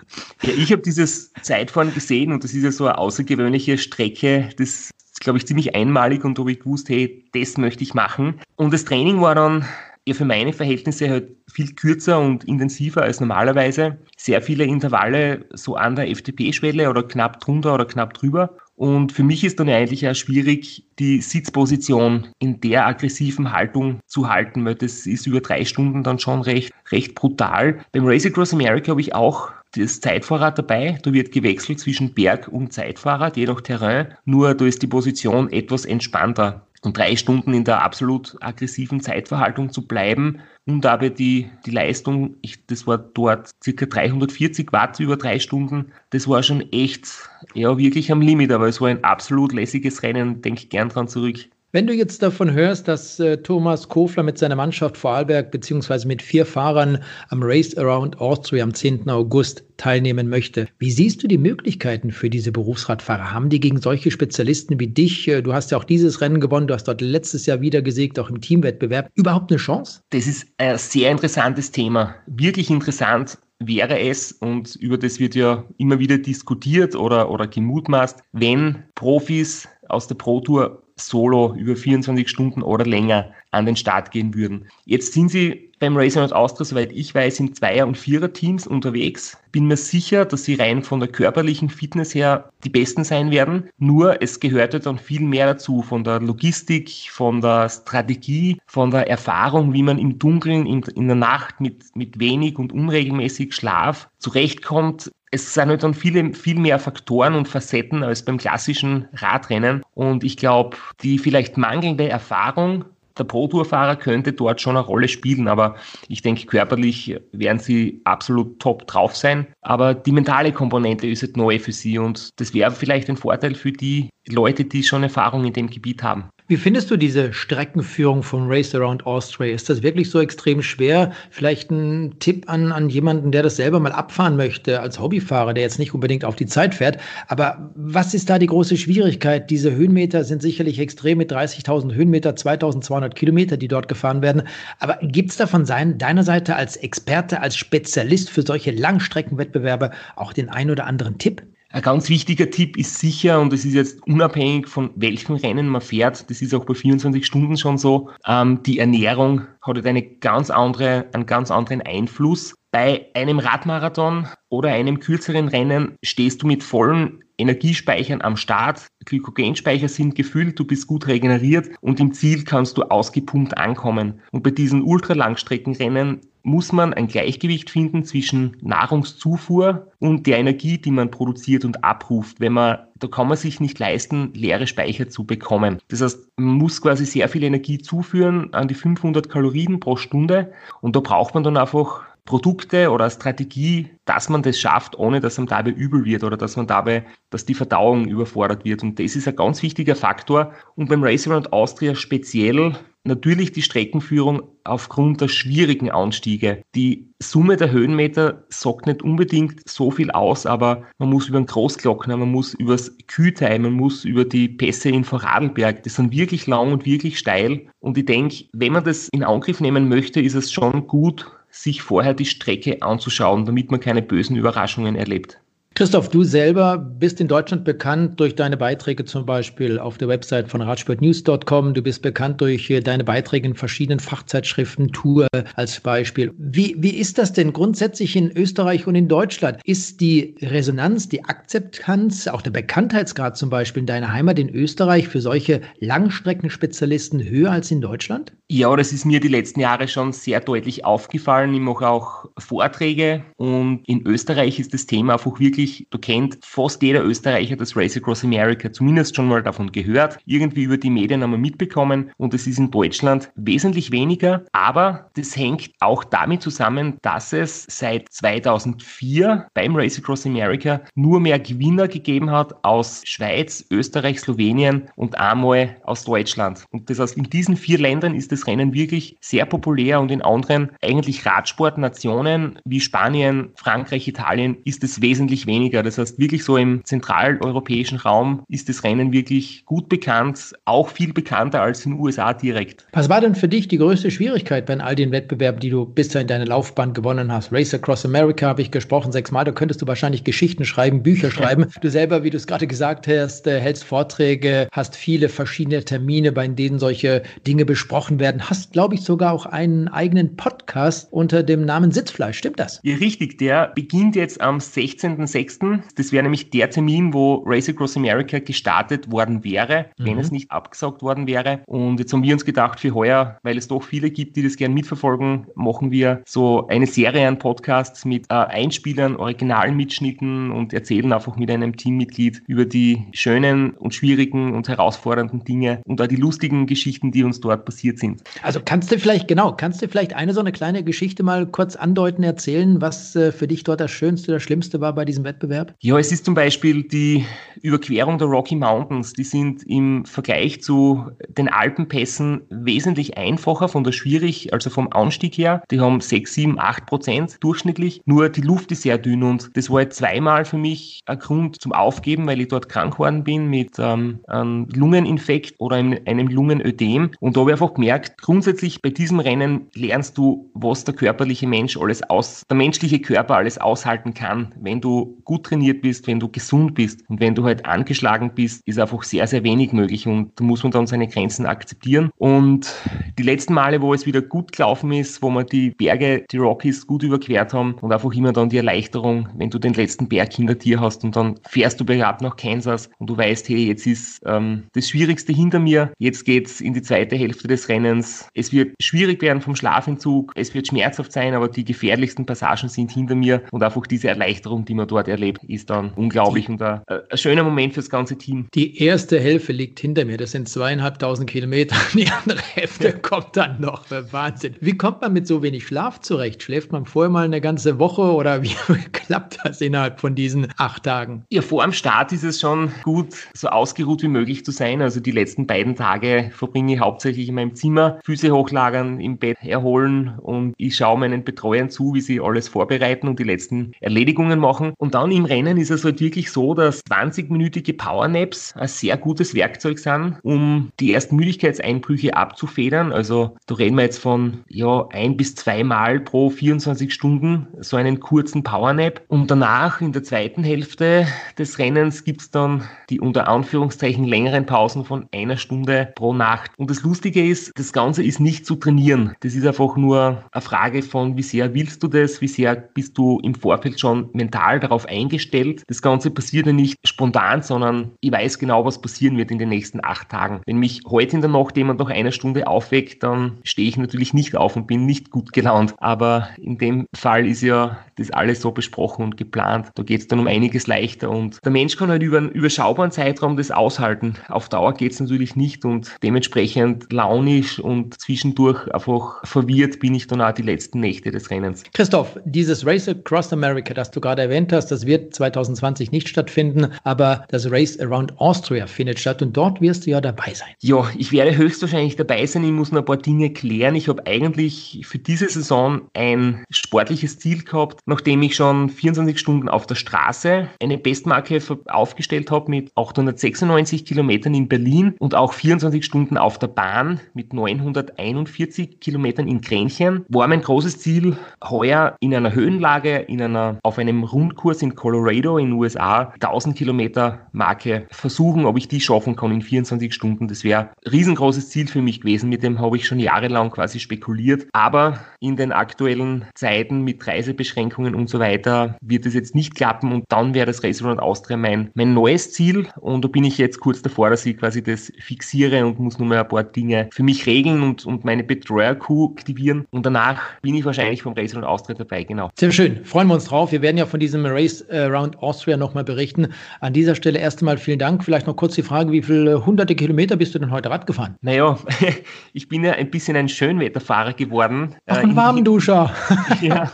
S7: Ja, ich habe dieses Zeitfahren gesehen und das ist ja so eine außergewöhnliche Strecke. Das glaube ich, ziemlich einmalig und habe ich gewusst, hey, das möchte ich machen. Und das Training war dann ja für meine Verhältnisse halt viel kürzer und intensiver als normalerweise. Sehr viele Intervalle so an der FTP-Schwelle oder knapp drunter oder knapp drüber. Und für mich ist dann eigentlich auch schwierig, die Sitzposition in der aggressiven Haltung zu halten, weil das ist über drei Stunden dann schon recht, recht brutal. Beim Race Across America habe ich auch das Zeitfahrrad dabei. Da wird gewechselt zwischen Berg- und Zeitfahrrad, je nach Terrain. Nur da ist die Position etwas entspannter. Und drei Stunden in der absolut aggressiven Zeitverhaltung zu bleiben und dabei die, die Leistung, ich, das war dort circa 340 Watt über drei Stunden, das war schon echt, ja, wirklich am Limit, aber es war ein absolut lässiges Rennen, denke gern dran zurück.
S4: Wenn du jetzt davon hörst, dass äh, Thomas Kofler mit seiner Mannschaft Vorarlberg beziehungsweise mit vier Fahrern am Race Around Austria am 10. August teilnehmen möchte, wie siehst du die Möglichkeiten für diese Berufsradfahrer? Haben die gegen solche Spezialisten wie dich, äh, du hast ja auch dieses Rennen gewonnen, du hast dort letztes Jahr wieder gesiegt, auch im Teamwettbewerb, überhaupt eine Chance?
S7: Das ist ein sehr interessantes Thema, wirklich interessant wäre es, und über das wird ja immer wieder diskutiert oder, oder gemutmaßt, wenn Profis aus der Pro Tour solo über 24 Stunden oder länger an den Start gehen würden. Jetzt sind sie beim Racing Out Austria, soweit ich weiß, in Zweier- und Vierer-Teams unterwegs. Bin mir sicher, dass sie rein von der körperlichen Fitness her die Besten sein werden. Nur es gehörte dann viel mehr dazu, von der Logistik, von der Strategie, von der Erfahrung, wie man im Dunkeln, in, in der Nacht mit, mit wenig und unregelmäßig Schlaf zurechtkommt es sind halt dann viele, viel mehr Faktoren und Facetten als beim klassischen Radrennen. Und ich glaube, die vielleicht mangelnde Erfahrung der Pro-Tour-Fahrer könnte dort schon eine Rolle spielen, aber ich denke, körperlich werden sie absolut top drauf sein. Aber die mentale Komponente ist halt neu für sie und das wäre vielleicht ein Vorteil für die Leute, die schon Erfahrung in dem Gebiet haben.
S4: Wie findest du diese Streckenführung vom Race Around Austria? Ist das wirklich so extrem schwer? Vielleicht ein Tipp an, an jemanden, der das selber mal abfahren möchte als Hobbyfahrer, der jetzt nicht unbedingt auf die Zeit fährt. Aber was ist da die große Schwierigkeit? Diese Höhenmeter sind sicherlich extrem mit 30.000 Höhenmeter, 2.200 Kilometer, die dort gefahren werden. Aber gibt es da sein, deiner Seite als Experte, als Spezialist für solche Langstreckenwettbewerbe auch den ein oder anderen Tipp?
S7: Ein ganz wichtiger Tipp ist sicher, und das ist jetzt unabhängig von welchem Rennen man fährt, das ist auch bei 24 Stunden schon so, ähm, die Ernährung hat halt eine ganz andere, einen ganz anderen Einfluss. Bei einem Radmarathon oder einem kürzeren Rennen stehst du mit vollen Energiespeichern am Start. Glykogenspeicher sind gefüllt, du bist gut regeneriert und im Ziel kannst du ausgepumpt ankommen. Und bei diesen Ultralangstreckenrennen muss man ein Gleichgewicht finden zwischen Nahrungszufuhr und der Energie, die man produziert und abruft. Wenn man, da kann man sich nicht leisten, leere Speicher zu bekommen. Das heißt, man muss quasi sehr viel Energie zuführen an die 500 Kalorien pro Stunde und da braucht man dann einfach Produkte oder Strategie, dass man das schafft, ohne dass einem dabei übel wird oder dass man dabei, dass die Verdauung überfordert wird. Und das ist ein ganz wichtiger Faktor. Und beim Race Around Austria speziell natürlich die Streckenführung aufgrund der schwierigen Anstiege. Die Summe der Höhenmeter sagt nicht unbedingt so viel aus, aber man muss über den Großglockner, man muss übers Kühtei, man muss über die Pässe in Vorarlberg. Das sind wirklich lang und wirklich steil. Und ich denke, wenn man das in Angriff nehmen möchte, ist es schon gut, sich vorher die Strecke anzuschauen, damit man keine bösen Überraschungen erlebt.
S4: Christoph, du selber bist in Deutschland bekannt durch deine Beiträge zum Beispiel auf der Website von radsportnews.com. Du bist bekannt durch äh, deine Beiträge in verschiedenen Fachzeitschriften, Tour als Beispiel. Wie, wie ist das denn grundsätzlich in Österreich und in Deutschland? Ist die Resonanz, die Akzeptanz, auch der Bekanntheitsgrad zum Beispiel in deiner Heimat in Österreich für solche Langstreckenspezialisten höher als in Deutschland?
S7: Ja, das ist mir die letzten Jahre schon sehr deutlich aufgefallen. Ich mache auch Vorträge und in Österreich ist das Thema einfach wirklich wirklich, du kennt fast jeder Österreicher das Race Across America, zumindest schon mal davon gehört, irgendwie über die Medien einmal mitbekommen und es ist in Deutschland wesentlich weniger, aber das hängt auch damit zusammen, dass es seit 2004 beim Race Across America nur mehr Gewinner gegeben hat aus Schweiz, Österreich, Slowenien und einmal aus Deutschland. Und das heißt, in diesen vier Ländern ist das Rennen wirklich sehr populär und in anderen eigentlich Radsportnationen wie Spanien, Frankreich, Italien ist es wesentlich weniger. Das heißt, wirklich so im zentraleuropäischen Raum ist das Rennen wirklich gut bekannt, auch viel bekannter als in den USA direkt.
S4: Was war denn für dich die größte Schwierigkeit bei all den Wettbewerben, die du bisher in deiner Laufbahn gewonnen hast? Race Across America habe ich gesprochen sechsmal. Da könntest du wahrscheinlich Geschichten schreiben, Bücher schreiben. Du selber, wie du es gerade gesagt hast, äh, hältst Vorträge, hast viele verschiedene Termine, bei denen solche Dinge besprochen werden. Hast, glaube ich, sogar auch einen eigenen Podcast unter dem Namen Sitzfleisch. Stimmt das?
S7: Ja, richtig. Der beginnt jetzt am 16.06. 6. Das wäre nämlich der Termin, wo Race Across America gestartet worden wäre, mhm. wenn es nicht abgesagt worden wäre. Und jetzt haben wir uns gedacht, für heuer, weil es doch viele gibt, die das gerne mitverfolgen, machen wir so eine Serie an Podcasts mit äh, Einspielern, originalen Mitschnitten und erzählen einfach mit einem Teammitglied über die schönen und schwierigen und herausfordernden Dinge und auch die lustigen Geschichten, die uns dort passiert sind.
S4: Also kannst du vielleicht, genau, kannst du vielleicht eine so eine kleine Geschichte mal kurz andeuten, erzählen, was äh, für dich dort das Schönste, das Schlimmste war bei diesem Wettbewerb? Wettbewerb?
S7: Ja, es ist zum Beispiel die Überquerung der Rocky Mountains. Die sind im Vergleich zu den Alpenpässen wesentlich einfacher von der Schwierig, also vom Anstieg her. Die haben 6, 7, 8 Prozent durchschnittlich. Nur die Luft ist sehr dünn und das war jetzt zweimal für mich ein Grund zum Aufgeben, weil ich dort krank geworden bin mit ähm, einem Lungeninfekt oder einem Lungenödem. Und da habe ich einfach gemerkt, grundsätzlich bei diesem Rennen lernst du, was der körperliche Mensch alles aus, der menschliche Körper alles aushalten kann, wenn du gut trainiert bist, wenn du gesund bist und wenn du halt angeschlagen bist, ist einfach sehr, sehr wenig möglich und da muss man dann seine Grenzen akzeptieren. Und die letzten Male, wo es wieder gut gelaufen ist, wo wir die Berge, die Rockies gut überquert haben und einfach immer dann die Erleichterung, wenn du den letzten Berg hinter dir hast und dann fährst du bergab nach Kansas und du weißt, hey, jetzt ist ähm, das Schwierigste hinter mir, jetzt geht's in die zweite Hälfte des Rennens. Es wird schwierig werden vom Schlafentzug, es wird schmerzhaft sein, aber die gefährlichsten Passagen sind hinter mir und einfach diese Erleichterung, die man dort erlebt, ist dann unglaublich und ein, ein schöner Moment fürs ganze Team.
S4: Die erste Hälfte liegt hinter mir. Das sind zweieinhalbtausend Kilometer. Die andere Hälfte kommt dann noch. Wahnsinn. Wie kommt man mit so wenig Schlaf zurecht? Schläft man vorher mal eine ganze Woche oder wie klappt das innerhalb von diesen acht Tagen?
S7: Ja, vor dem Start ist es schon gut, so ausgeruht wie möglich zu sein. Also die letzten beiden Tage verbringe ich hauptsächlich in meinem Zimmer, Füße hochlagern, im Bett erholen und ich schaue meinen Betreuern zu, wie sie alles vorbereiten und die letzten Erledigungen machen. Und dann im Rennen ist es halt wirklich so, dass 20-minütige Powernaps ein sehr gutes Werkzeug sind, um die ersten Müdigkeitseinbrüche abzufedern. Also da reden wir jetzt von ja, ein bis zweimal pro 24 Stunden so einen kurzen Powernap. Und danach in der zweiten Hälfte des Rennens gibt es dann die unter Anführungszeichen längeren Pausen von einer Stunde pro Nacht. Und das Lustige ist, das Ganze ist nicht zu trainieren. Das ist einfach nur eine Frage von, wie sehr willst du das, wie sehr bist du im Vorfeld schon mental darauf eingestellt. Das Ganze passiert ja nicht spontan, sondern ich weiß genau, was passieren wird in den nächsten acht Tagen. Wenn mich heute in der Nacht jemand noch eine Stunde aufweckt, dann stehe ich natürlich nicht auf und bin nicht gut gelaunt. Aber in dem Fall ist ja das alles so besprochen und geplant. Da geht es dann um einiges leichter und der Mensch kann halt über einen überschaubaren Zeitraum das aushalten. Auf Dauer geht es natürlich nicht und dementsprechend launisch und zwischendurch einfach verwirrt bin ich dann auch die letzten Nächte des Rennens.
S4: Christoph, dieses Race Across America, das du gerade erwähnt hast, das wird 2020 nicht stattfinden, aber das Race Around Austria findet statt und dort wirst du ja dabei sein.
S7: Ja, ich werde höchstwahrscheinlich dabei sein. Ich muss noch ein paar Dinge klären. Ich habe eigentlich für diese Saison ein sportliches Ziel gehabt, nachdem ich schon 24 Stunden auf der Straße eine Bestmarke aufgestellt habe mit 896 Kilometern in Berlin und auch 24 Stunden auf der Bahn mit 941 Kilometern in Grenchen, war mein großes Ziel, heuer in einer Höhenlage, in einer, auf einem Rundkurs in Colorado in den USA 1000 Kilometer Marke versuchen, ob ich die schaffen kann in 24 Stunden. Das wäre riesengroßes Ziel für mich gewesen. Mit dem habe ich schon jahrelang quasi spekuliert. Aber in den aktuellen Zeiten mit Reisebeschränkungen und so weiter wird es jetzt nicht klappen und dann wäre das Race Around Austria mein, mein neues Ziel und da bin ich jetzt kurz davor, dass ich quasi das fixiere und muss nur mal ein paar Dinge für mich regeln und, und meine Betreuer-Crew aktivieren und danach bin ich wahrscheinlich vom Race Around Austria dabei, genau.
S4: Sehr schön, freuen wir uns drauf. Wir werden ja von diesem Race Around Austria nochmal berichten. An dieser Stelle erst einmal vielen Dank. Vielleicht noch kurz die Frage, wie viele hunderte Kilometer bist du denn heute Rad gefahren?
S7: Naja, ich bin ja ein bisschen ein Schönwetterfahrer geworden.
S4: Ach, ein Warmduscher.
S7: ja,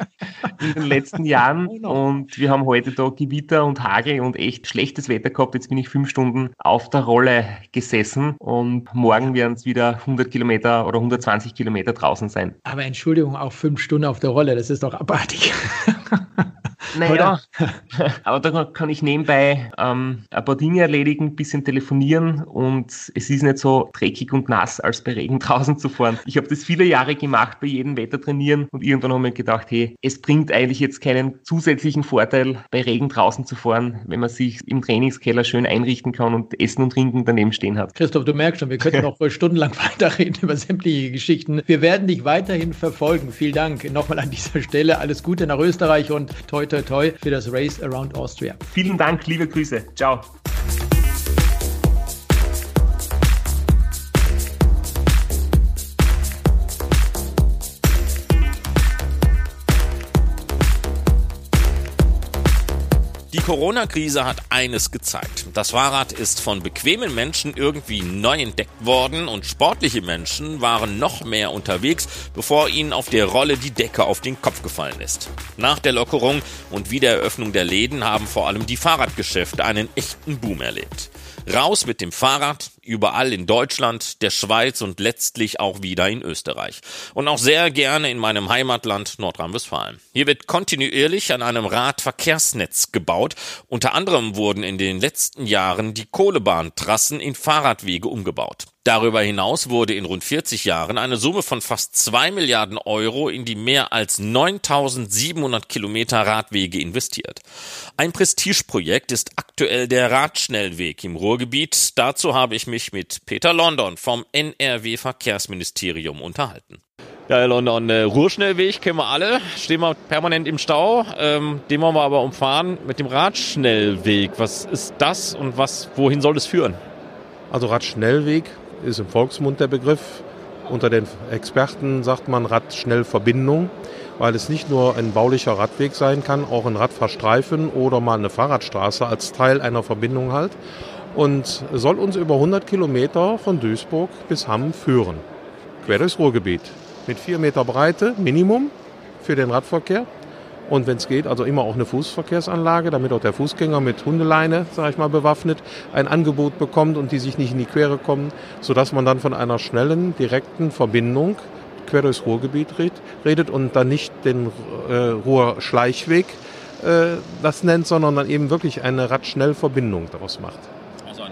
S7: in den letzten Jahren. Und wir haben heute da Gewitter und Hagel und echt schlechtes Wetter gehabt. Jetzt bin ich fünf Stunden auf der Rolle gesessen und morgen werden es wieder 100 Kilometer oder 120 Kilometer draußen sein.
S4: Aber Entschuldigung, auch fünf Stunden auf der Rolle, das ist doch abartig.
S7: Naja, aber da kann ich nebenbei ähm, ein paar Dinge erledigen, ein bisschen telefonieren und es ist nicht so dreckig und nass, als bei Regen draußen zu fahren. Ich habe das viele Jahre gemacht, bei jedem Wetter trainieren und irgendwann habe ich mir gedacht, hey, es bringt eigentlich jetzt keinen zusätzlichen Vorteil, bei Regen draußen zu fahren, wenn man sich im Trainingskeller schön einrichten kann und Essen und Trinken daneben stehen hat.
S4: Christoph, du merkst schon, wir könnten noch stundenlang weiterreden über sämtliche Geschichten. Wir werden dich weiterhin verfolgen. Vielen Dank nochmal an dieser Stelle. Alles Gute nach Österreich und toi toi toi für das Race Around Austria.
S7: Vielen Dank, liebe Grüße. Ciao.
S1: Corona-Krise hat eines gezeigt. Das Fahrrad ist von bequemen Menschen irgendwie neu entdeckt worden und sportliche Menschen waren noch mehr unterwegs, bevor ihnen auf der Rolle die Decke auf den Kopf gefallen ist. Nach der Lockerung und Wiedereröffnung der Läden haben vor allem die Fahrradgeschäfte einen echten Boom erlebt. Raus mit dem Fahrrad, überall in Deutschland, der Schweiz und letztlich auch wieder in Österreich. Und auch sehr gerne in meinem Heimatland Nordrhein-Westfalen. Hier wird kontinuierlich an einem Radverkehrsnetz gebaut. Unter anderem wurden in den letzten Jahren die Kohlebahntrassen in Fahrradwege umgebaut. Darüber hinaus wurde in rund 40 Jahren eine Summe von fast 2 Milliarden Euro in die mehr als 9700 Kilometer Radwege investiert. Ein Prestigeprojekt ist aktuell der Radschnellweg im Ruhrgebiet. Dazu habe ich mich mit Peter London vom NRW Verkehrsministerium unterhalten. Ja, Herr London, äh, Ruhrschnellweg kennen wir alle, stehen wir permanent im Stau, ähm, den wollen wir aber umfahren mit dem Radschnellweg. Was ist das und was, wohin soll es führen?
S8: Also Radschnellweg ist im Volksmund der Begriff Unter den Experten sagt man Radschnellverbindung, weil es nicht nur ein baulicher Radweg sein kann, auch ein Radfahrstreifen oder mal eine Fahrradstraße als Teil einer Verbindung halt und soll uns über 100 Kilometer von Duisburg bis Hamm führen. Quer durchs Ruhrgebiet. Mit vier Meter Breite Minimum für den Radverkehr. Und wenn es geht, also immer auch eine Fußverkehrsanlage, damit auch der Fußgänger mit Hundeleine, sage ich mal, bewaffnet ein Angebot bekommt und die sich nicht in die Quere kommen, sodass man dann von einer schnellen, direkten Verbindung quer durchs Ruhrgebiet redet und dann nicht den äh, Ruhrschleichweg äh, das nennt, sondern dann eben wirklich eine Radschnellverbindung daraus macht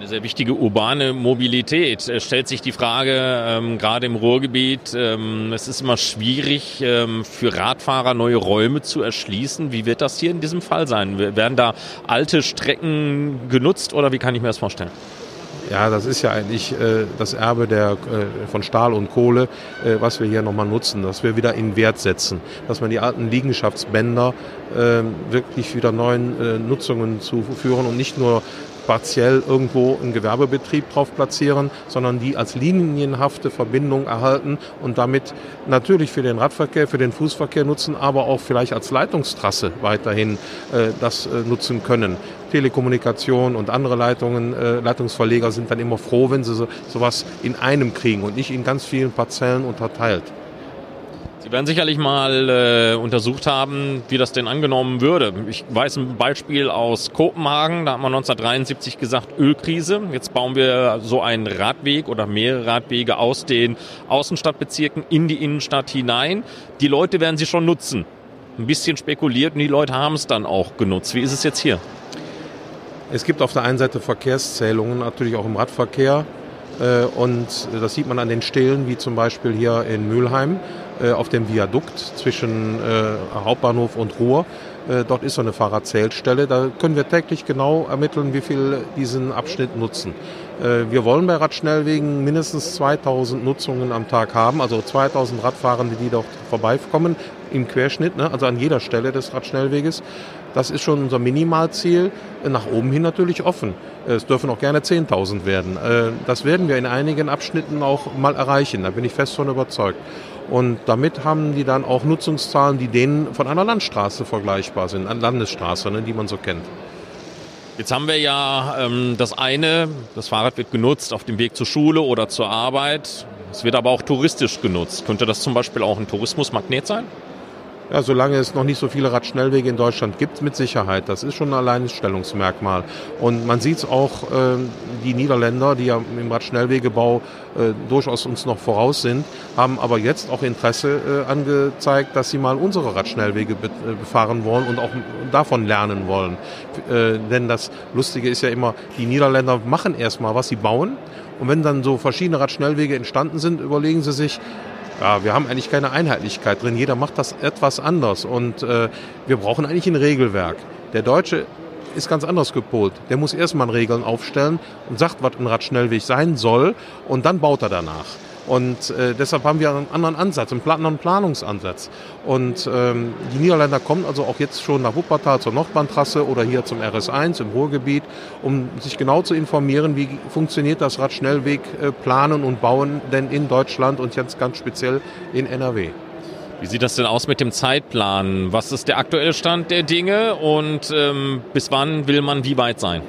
S1: eine sehr wichtige urbane Mobilität. Es stellt sich die Frage, ähm, gerade im Ruhrgebiet, ähm, es ist immer schwierig ähm, für Radfahrer neue Räume zu erschließen. Wie wird das hier in diesem Fall sein? Werden da alte Strecken genutzt oder wie kann ich mir das vorstellen?
S8: Ja, das ist ja eigentlich äh, das Erbe der, äh, von Stahl und Kohle, äh, was wir hier nochmal nutzen, dass wir wieder in Wert setzen, dass man die alten Liegenschaftsbänder äh, wirklich wieder neuen äh, Nutzungen zuführen und nicht nur partiell irgendwo einen Gewerbebetrieb drauf platzieren, sondern die als linienhafte Verbindung erhalten und damit natürlich für den Radverkehr, für den Fußverkehr nutzen, aber auch vielleicht als Leitungstrasse weiterhin äh, das äh, nutzen können. Telekommunikation und andere Leitungen, äh, Leitungsverleger sind dann immer froh, wenn sie so, sowas in einem kriegen und nicht in ganz vielen Parzellen unterteilt.
S1: Sie werden sicherlich mal äh, untersucht haben, wie das denn angenommen würde. Ich weiß ein Beispiel aus Kopenhagen, da hat man 1973 gesagt, Ölkrise. Jetzt bauen wir so einen Radweg oder mehrere Radwege aus den Außenstadtbezirken in die Innenstadt hinein. Die Leute werden sie schon nutzen. Ein bisschen spekuliert und die Leute haben es dann auch genutzt. Wie ist es jetzt hier?
S8: Es gibt auf der einen Seite Verkehrszählungen, natürlich auch im Radverkehr. Äh, und das sieht man an den Stelen, wie zum Beispiel hier in Mülheim äh, auf dem Viadukt zwischen äh, Hauptbahnhof und Ruhr. Dort ist so eine Fahrradzählstelle. Da können wir täglich genau ermitteln, wie viel diesen Abschnitt nutzen. Wir wollen bei Radschnellwegen mindestens 2000 Nutzungen am Tag haben, also 2000 Radfahrende, die dort vorbeikommen im Querschnitt, ne, also an jeder Stelle des Radschnellweges. Das ist schon unser Minimalziel. Nach oben hin natürlich offen. Es dürfen auch gerne 10.000 werden. Äh, das werden wir in einigen Abschnitten auch mal erreichen. Da bin ich fest von überzeugt. Und damit haben die dann auch Nutzungszahlen, die denen von einer Landstraße vergleichbar sind, eine Landesstraße, ne, die man so kennt.
S1: Jetzt haben wir ja ähm, das eine, das Fahrrad wird genutzt auf dem Weg zur Schule oder zur Arbeit. Es wird aber auch touristisch genutzt. Könnte das zum Beispiel auch ein Tourismusmagnet sein?
S8: Ja, solange es noch nicht so viele Radschnellwege in Deutschland gibt, mit Sicherheit. Das ist schon ein Alleinstellungsmerkmal. Und man sieht es auch, äh, die Niederländer, die ja im Radschnellwegebau äh, durchaus uns noch voraus sind, haben aber jetzt auch Interesse äh, angezeigt, dass sie mal unsere Radschnellwege be äh, befahren wollen und auch davon lernen wollen. Äh, denn das Lustige ist ja immer, die Niederländer machen erstmal, was sie bauen. Und wenn dann so verschiedene Radschnellwege entstanden sind, überlegen sie sich, ja, wir haben eigentlich keine Einheitlichkeit drin. Jeder macht das etwas anders und äh, wir brauchen eigentlich ein Regelwerk. Der Deutsche ist ganz anders gepolt. Der muss erstmal Regeln aufstellen und sagt, was ein Radschnellweg sein soll und dann baut er danach. Und äh, deshalb haben wir einen anderen Ansatz, einen anderen Planungsansatz. Und ähm, die Niederländer kommen also auch jetzt schon nach Wuppertal zur Nordbahntrasse oder hier zum RS1 im Ruhrgebiet, um sich genau zu informieren, wie funktioniert das Radschnellweg äh, planen und bauen denn in Deutschland und jetzt ganz speziell in NRW.
S1: Wie sieht das denn aus mit dem Zeitplan? Was ist der aktuelle Stand der Dinge und ähm, bis wann will man wie weit sein?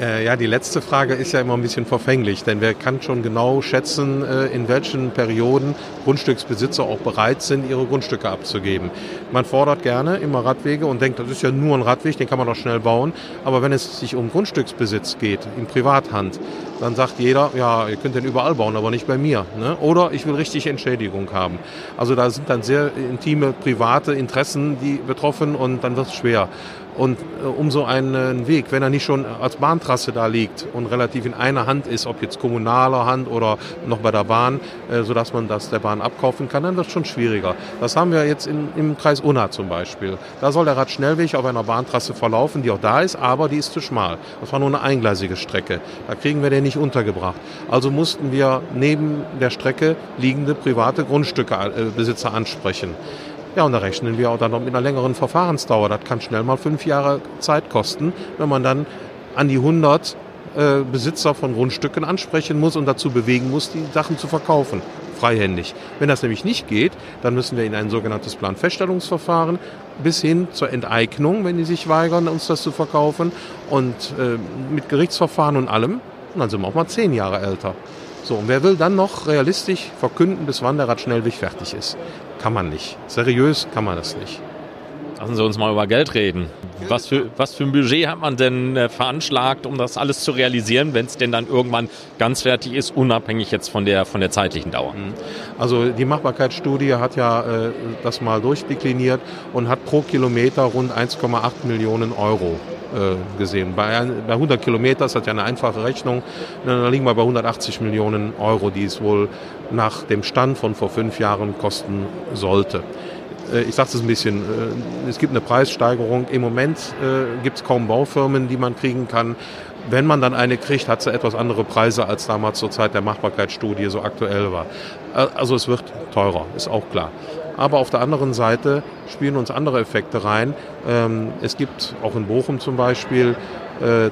S8: Äh, ja, die letzte Frage ist ja immer ein bisschen verfänglich, denn wer kann schon genau schätzen, äh, in welchen Perioden Grundstücksbesitzer auch bereit sind, ihre Grundstücke abzugeben. Man fordert gerne immer Radwege und denkt, das ist ja nur ein Radweg, den kann man doch schnell bauen. Aber wenn es sich um Grundstücksbesitz geht, in Privathand, dann sagt jeder, ja, ihr könnt den überall bauen, aber nicht bei mir. Ne? Oder ich will richtig Entschädigung haben. Also da sind dann sehr intime private Interessen, die betroffen und dann wird es schwer. Und äh, um so einen Weg, wenn er nicht schon als Bahntrasse da liegt und relativ in einer Hand ist, ob jetzt kommunaler Hand oder noch bei der Bahn, äh, sodass man das der Bahn abkaufen kann, dann wird es schon schwieriger. Das haben wir jetzt in, im Kreis Unna zum Beispiel. Da soll der Radschnellweg auf einer Bahntrasse verlaufen, die auch da ist, aber die ist zu schmal. Das war nur eine eingleisige Strecke. Da kriegen wir den nicht untergebracht. Also mussten wir neben der Strecke liegende private Grundstückebesitzer äh, ansprechen. Ja, und da rechnen wir auch dann noch mit einer längeren Verfahrensdauer. Das kann schnell mal fünf Jahre Zeit kosten, wenn man dann an die 100 äh, Besitzer von Grundstücken ansprechen muss und dazu bewegen muss, die Sachen zu verkaufen. freihändig. Wenn das nämlich nicht geht, dann müssen wir in ein sogenanntes Planfeststellungsverfahren bis hin zur Enteignung, wenn die sich weigern, uns das zu verkaufen und äh, mit Gerichtsverfahren und allem. Und dann sind wir auch mal zehn Jahre älter. So, und wer will dann noch realistisch verkünden, bis wann der Radschnellweg fertig ist? Kann man nicht. Seriös kann man das nicht.
S1: Lassen Sie uns mal über Geld reden. Was für, was für ein Budget hat man denn äh, veranschlagt, um das alles zu realisieren, wenn es denn dann irgendwann ganz fertig ist, unabhängig jetzt von der, von der zeitlichen Dauer? Mhm.
S8: Also die Machbarkeitsstudie hat ja äh, das mal durchdekliniert und hat pro Kilometer rund 1,8 Millionen Euro gesehen. Bei, bei 100 Kilometer, das hat ja eine einfache Rechnung, da liegen wir bei 180 Millionen Euro, die es wohl nach dem Stand von vor fünf Jahren kosten sollte. Äh, ich sage es ein bisschen, äh, es gibt eine Preissteigerung. Im Moment äh, gibt es kaum Baufirmen, die man kriegen kann. Wenn man dann eine kriegt, hat sie etwas andere Preise, als damals zur Zeit der Machbarkeitsstudie so aktuell war. Also es wird teurer, ist auch klar. Aber auf der anderen Seite spielen uns andere Effekte rein. Ähm, es gibt auch in Bochum zum Beispiel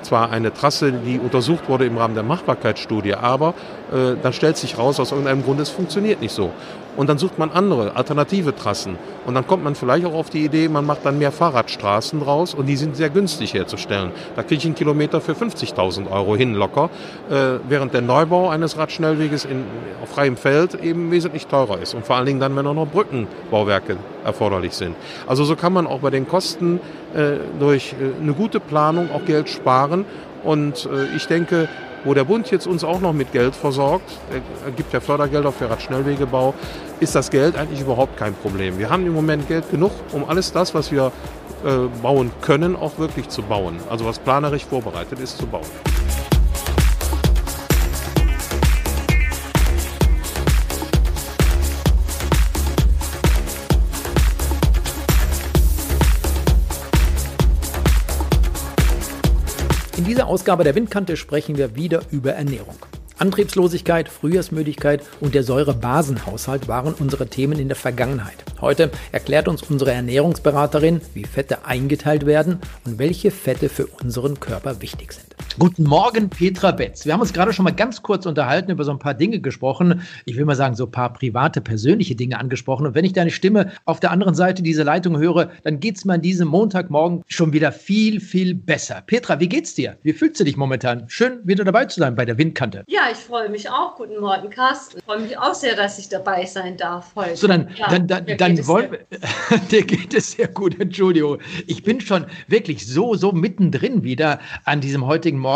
S8: zwar eine Trasse, die untersucht wurde im Rahmen der Machbarkeitsstudie, aber dann stellt sich raus, aus irgendeinem Grund, es funktioniert nicht so. Und dann sucht man andere, alternative Trassen. Und dann kommt man vielleicht auch auf die Idee, man macht dann mehr Fahrradstraßen draus und die sind sehr günstig herzustellen. Da kriege ich einen Kilometer für 50.000 Euro hin locker, äh, während der Neubau eines Radschnellweges in, auf freiem Feld eben wesentlich teurer ist. Und vor allen Dingen dann, wenn auch noch Brückenbauwerke erforderlich sind. Also so kann man auch bei den Kosten äh, durch äh, eine gute Planung auch Geld sparen. Und äh, ich denke, wo der Bund jetzt uns auch noch mit Geld versorgt, er gibt ja Fördergelder für Radschnellwegebau, ist das Geld eigentlich überhaupt kein Problem. Wir haben im Moment Geld genug, um alles das, was wir äh, bauen können, auch wirklich zu bauen. Also was planerisch vorbereitet ist, zu bauen.
S4: Ausgabe der Windkante sprechen wir wieder über Ernährung. Antriebslosigkeit, Frühjahrsmüdigkeit und der Säurebasenhaushalt waren unsere Themen in der Vergangenheit. Heute erklärt uns unsere Ernährungsberaterin, wie Fette eingeteilt werden und welche Fette für unseren Körper wichtig sind. Guten Morgen, Petra Betz. Wir haben uns gerade schon mal ganz kurz unterhalten, über so ein paar Dinge gesprochen. Ich will mal sagen, so ein paar private, persönliche Dinge angesprochen. Und wenn ich deine Stimme auf der anderen Seite dieser Leitung höre, dann geht es mir an diesem Montagmorgen schon wieder viel, viel besser. Petra, wie geht's dir? Wie fühlst du dich momentan? Schön, wieder dabei zu sein bei der Windkante.
S9: Ja, ich freue mich auch. Guten Morgen, Carsten. Ich freue mich auch sehr, dass ich dabei sein darf heute.
S4: So, dann, ja, dann, dann, dann wollen wir. dir geht es sehr gut, Entschuldigung. Ich bin schon wirklich so, so mittendrin wieder an diesem heutigen Morgen.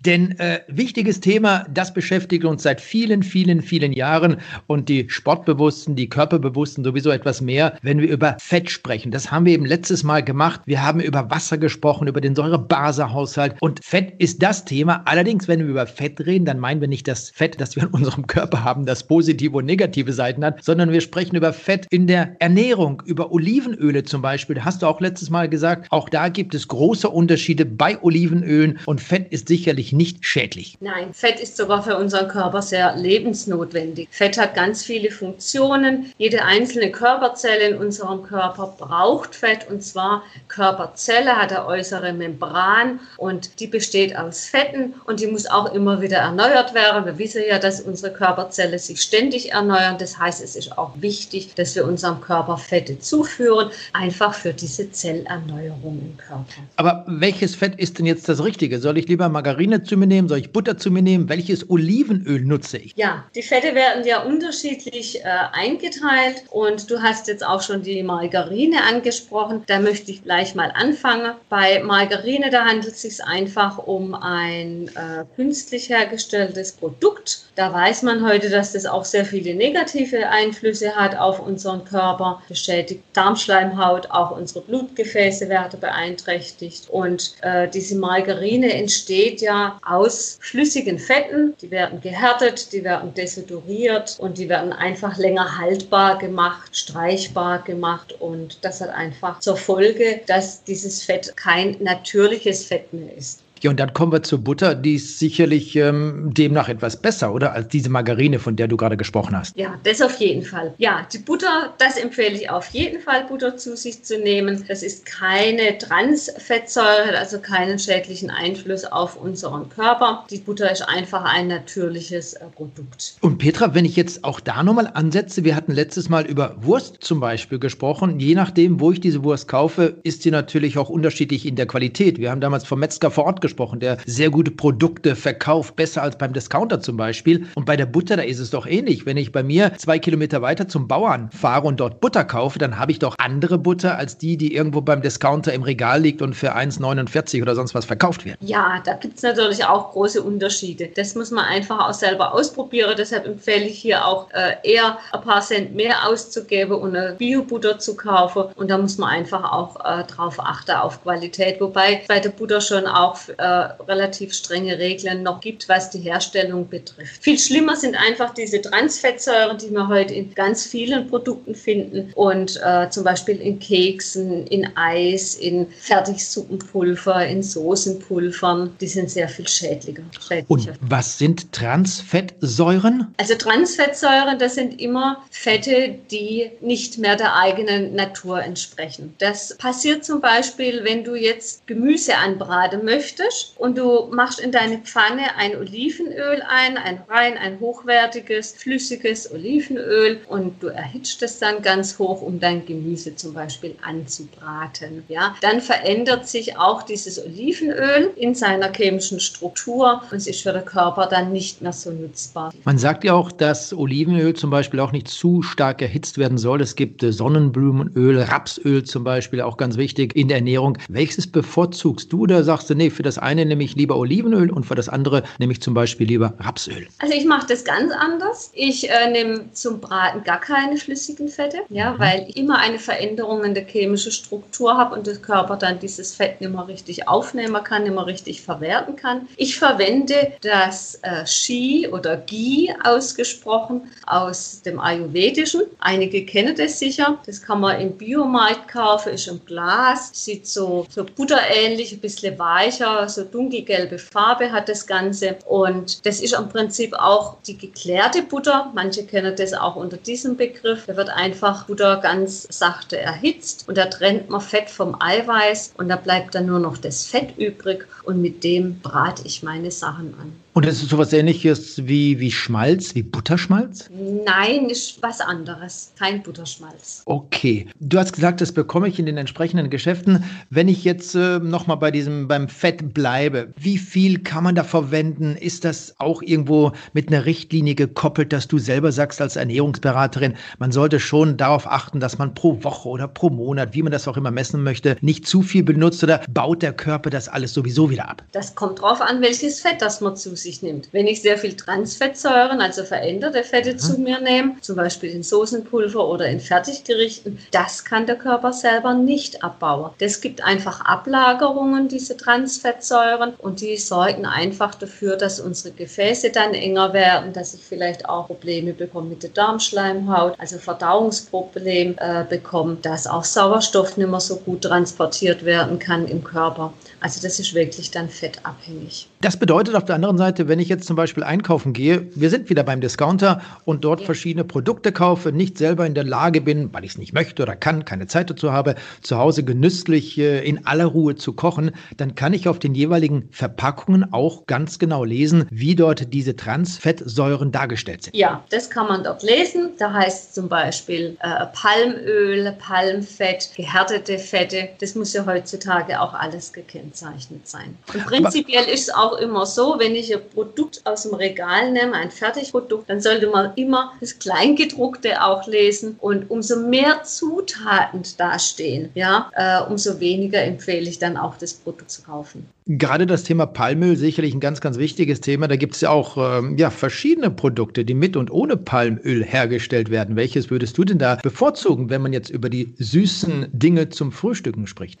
S4: Denn äh, wichtiges Thema, das beschäftigt uns seit vielen, vielen, vielen Jahren. Und die Sportbewussten, die Körperbewussten sowieso etwas mehr, wenn wir über Fett sprechen. Das haben wir eben letztes Mal gemacht. Wir haben über Wasser gesprochen, über den Säurebasehaushalt. Und Fett ist das Thema. Allerdings, wenn wir über Fett reden, dann meinen wir nicht das Fett, das wir in unserem Körper haben, das positive und negative Seiten hat, sondern wir sprechen über Fett in der Ernährung, über Olivenöle zum Beispiel. Hast du auch letztes Mal gesagt, auch da gibt es große Unterschiede bei Olivenölen und Fett ist sicherlich nicht schädlich.
S9: Nein, Fett ist sogar für unseren Körper sehr lebensnotwendig. Fett hat ganz viele Funktionen. Jede einzelne Körperzelle in unserem Körper braucht Fett und zwar Körperzelle hat eine äußere Membran und die besteht aus Fetten und die muss auch immer wieder erneuert werden. Wir wissen ja, dass unsere Körperzelle sich ständig erneuern. Das heißt, es ist auch wichtig, dass wir unserem Körper Fette zuführen, einfach für diese Zellerneuerung im Körper.
S4: Aber welches Fett ist denn jetzt das Richtige? Soll ich lieber Margarine zu mir nehmen? Soll ich Butter zu mir nehmen? Welches Olivenöl nutze ich?
S9: Ja, die Fette werden ja unterschiedlich äh, eingeteilt und du hast jetzt auch schon die Margarine angesprochen. Da möchte ich gleich mal anfangen. Bei Margarine, da handelt es sich einfach um ein äh, künstlich hergestelltes Produkt. Da weiß man heute, dass das auch sehr viele negative Einflüsse hat auf unseren Körper, beschädigt Darmschleimhaut, auch unsere Blutgefäße werden beeinträchtigt. Und äh, diese Margarine entsteht ja aus flüssigen Fetten. Die werden gehärtet, die werden desodoriert und die werden einfach länger haltbar gemacht, streichbar gemacht. Und das hat einfach zur Folge, dass dieses Fett kein natürliches Fett mehr ist.
S4: Ja, und dann kommen wir zur Butter, die ist sicherlich ähm, demnach etwas besser, oder? Als diese Margarine, von der du gerade gesprochen hast.
S9: Ja, das auf jeden Fall. Ja, die Butter, das empfehle ich auf jeden Fall, Butter zu sich zu nehmen. Das ist keine Transfettsäure, hat also keinen schädlichen Einfluss auf unseren Körper. Die Butter ist einfach ein natürliches äh, Produkt.
S4: Und Petra, wenn ich jetzt auch da nochmal ansetze, wir hatten letztes Mal über Wurst zum Beispiel gesprochen. Je nachdem, wo ich diese Wurst kaufe, ist sie natürlich auch unterschiedlich in der Qualität. Wir haben damals vom Metzger vor Ort gesprochen, der sehr gute Produkte verkauft, besser als beim Discounter zum Beispiel. Und bei der Butter, da ist es doch ähnlich. Wenn ich bei mir zwei Kilometer weiter zum Bauern fahre und dort Butter kaufe, dann habe ich doch andere Butter als die, die irgendwo beim Discounter im Regal liegt und für 1,49 oder sonst was verkauft wird.
S9: Ja, da gibt es natürlich auch große Unterschiede. Das muss man einfach auch selber ausprobieren. Deshalb empfehle ich hier auch äh, eher ein paar Cent mehr auszugeben und eine Bio-Butter zu kaufen. Und da muss man einfach auch äh, drauf achten, auf Qualität. Wobei bei der Butter schon auch äh, relativ strenge Regeln noch gibt, was die Herstellung betrifft. Viel schlimmer sind einfach diese Transfettsäuren, die wir heute in ganz vielen Produkten finden und äh, zum Beispiel in Keksen, in Eis, in Fertigsuppenpulver, in Soßenpulvern. Die sind sehr viel schädlicher. schädlicher.
S4: Und was sind Transfettsäuren?
S9: Also Transfettsäuren, das sind immer Fette, die nicht mehr der eigenen Natur entsprechen. Das passiert zum Beispiel, wenn du jetzt Gemüse anbraten möchtest und du machst in deine Pfanne ein Olivenöl ein, ein rein, ein hochwertiges, flüssiges Olivenöl und du erhitzt es dann ganz hoch, um dein Gemüse zum Beispiel anzubraten. Ja, dann verändert sich auch dieses Olivenöl in seiner chemischen Struktur und es ist für den Körper dann nicht mehr so nutzbar.
S4: Man sagt ja auch, dass Olivenöl zum Beispiel auch nicht zu stark erhitzt werden soll. Es gibt äh, Sonnenblumenöl, Rapsöl zum Beispiel, auch ganz wichtig in der Ernährung. Welches bevorzugst du oder sagst du, nee, für das eine nehme ich lieber Olivenöl und für das andere nehme ich zum Beispiel lieber Rapsöl?
S9: Also ich mache das ganz anders. Ich äh, nehme zum Braten gar keine flüssigen Fette, ja, mhm. weil ich immer eine Veränderung in der chemischen Struktur habe und der Körper dann dieses Fett nicht mehr richtig aufnehmen kann, nicht mehr richtig verwerten kann. Ich verwende das äh, Shi oder Ghee ausgesprochen aus dem Ayurvedischen. Einige kennen das sicher. Das kann man im Biomarkt kaufen, ist im Glas, sieht so, so butterähnlich, ein bisschen weicher, so dunkelgelbe Farbe hat das Ganze. Und das ist im Prinzip auch die geklärte Butter. Manche kennen das auch unter diesem Begriff. Da wird einfach Butter ganz sachte erhitzt und da trennt man Fett vom Eiweiß und da bleibt dann nur noch das Fett übrig und mit dem brate ich meine Sachen an.
S4: Und das ist sowas ähnliches wie, wie Schmalz, wie Butterschmalz?
S9: Nein, ist was anderes. Kein Butterschmalz.
S4: Okay. Du hast gesagt, das bekomme ich in den entsprechenden Geschäften. Wenn ich jetzt äh, nochmal bei diesem, beim Fett bleibe, wie viel kann man da verwenden? Ist das auch irgendwo mit einer Richtlinie gekoppelt, dass du selber sagst als Ernährungsberaterin, man sollte schon darauf achten, dass man pro Woche oder pro Monat, wie man das auch immer messen möchte, nicht zu viel benutzt oder baut der Körper das alles sowieso wieder ab?
S9: Das kommt drauf an, welches Fett das man zu sich sich nimmt. Wenn ich sehr viel Transfettsäuren, also veränderte Fette mhm. zu mir nehme, zum Beispiel in Soßenpulver oder in Fertiggerichten, das kann der Körper selber nicht abbauen. Das gibt einfach Ablagerungen, diese Transfettsäuren, und die sorgen einfach dafür, dass unsere Gefäße dann enger werden, dass ich vielleicht auch Probleme bekomme mit der Darmschleimhaut, also Verdauungsproblem äh, bekomme, dass auch Sauerstoff nicht mehr so gut transportiert werden kann im Körper. Also das ist wirklich dann fettabhängig.
S4: Das bedeutet auf der anderen Seite, wenn ich jetzt zum Beispiel einkaufen gehe, wir sind wieder beim Discounter und dort ja. verschiedene Produkte kaufe, nicht selber in der Lage bin, weil ich es nicht möchte oder kann, keine Zeit dazu habe, zu Hause genüsslich äh, in aller Ruhe zu kochen, dann kann ich auf den jeweiligen Verpackungen auch ganz genau lesen, wie dort diese Transfettsäuren dargestellt sind.
S9: Ja, das kann man dort lesen. Da heißt zum Beispiel äh, Palmöl, Palmfett, gehärtete Fette. Das muss ja heutzutage auch alles gekennzeichnet sein. Und prinzipiell Aber ist es auch immer so, wenn ich ein Produkt aus dem Regal nehme, ein Fertigprodukt, dann sollte man immer das Kleingedruckte auch lesen und umso mehr Zutaten da stehen, ja, äh, umso weniger empfehle ich dann auch das Produkt zu kaufen.
S4: Gerade das Thema Palmöl sicherlich ein ganz, ganz wichtiges Thema. Da gibt es ja auch ähm, ja, verschiedene Produkte, die mit und ohne Palmöl hergestellt werden. Welches würdest du denn da bevorzugen, wenn man jetzt über die süßen Dinge zum Frühstücken spricht?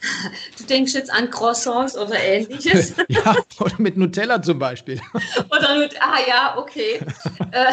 S9: Du denkst jetzt an Croissants oder ähnliches?
S4: ja, oder mit Nutella zum Beispiel.
S9: oder Nutella, ah ja, okay. Äh,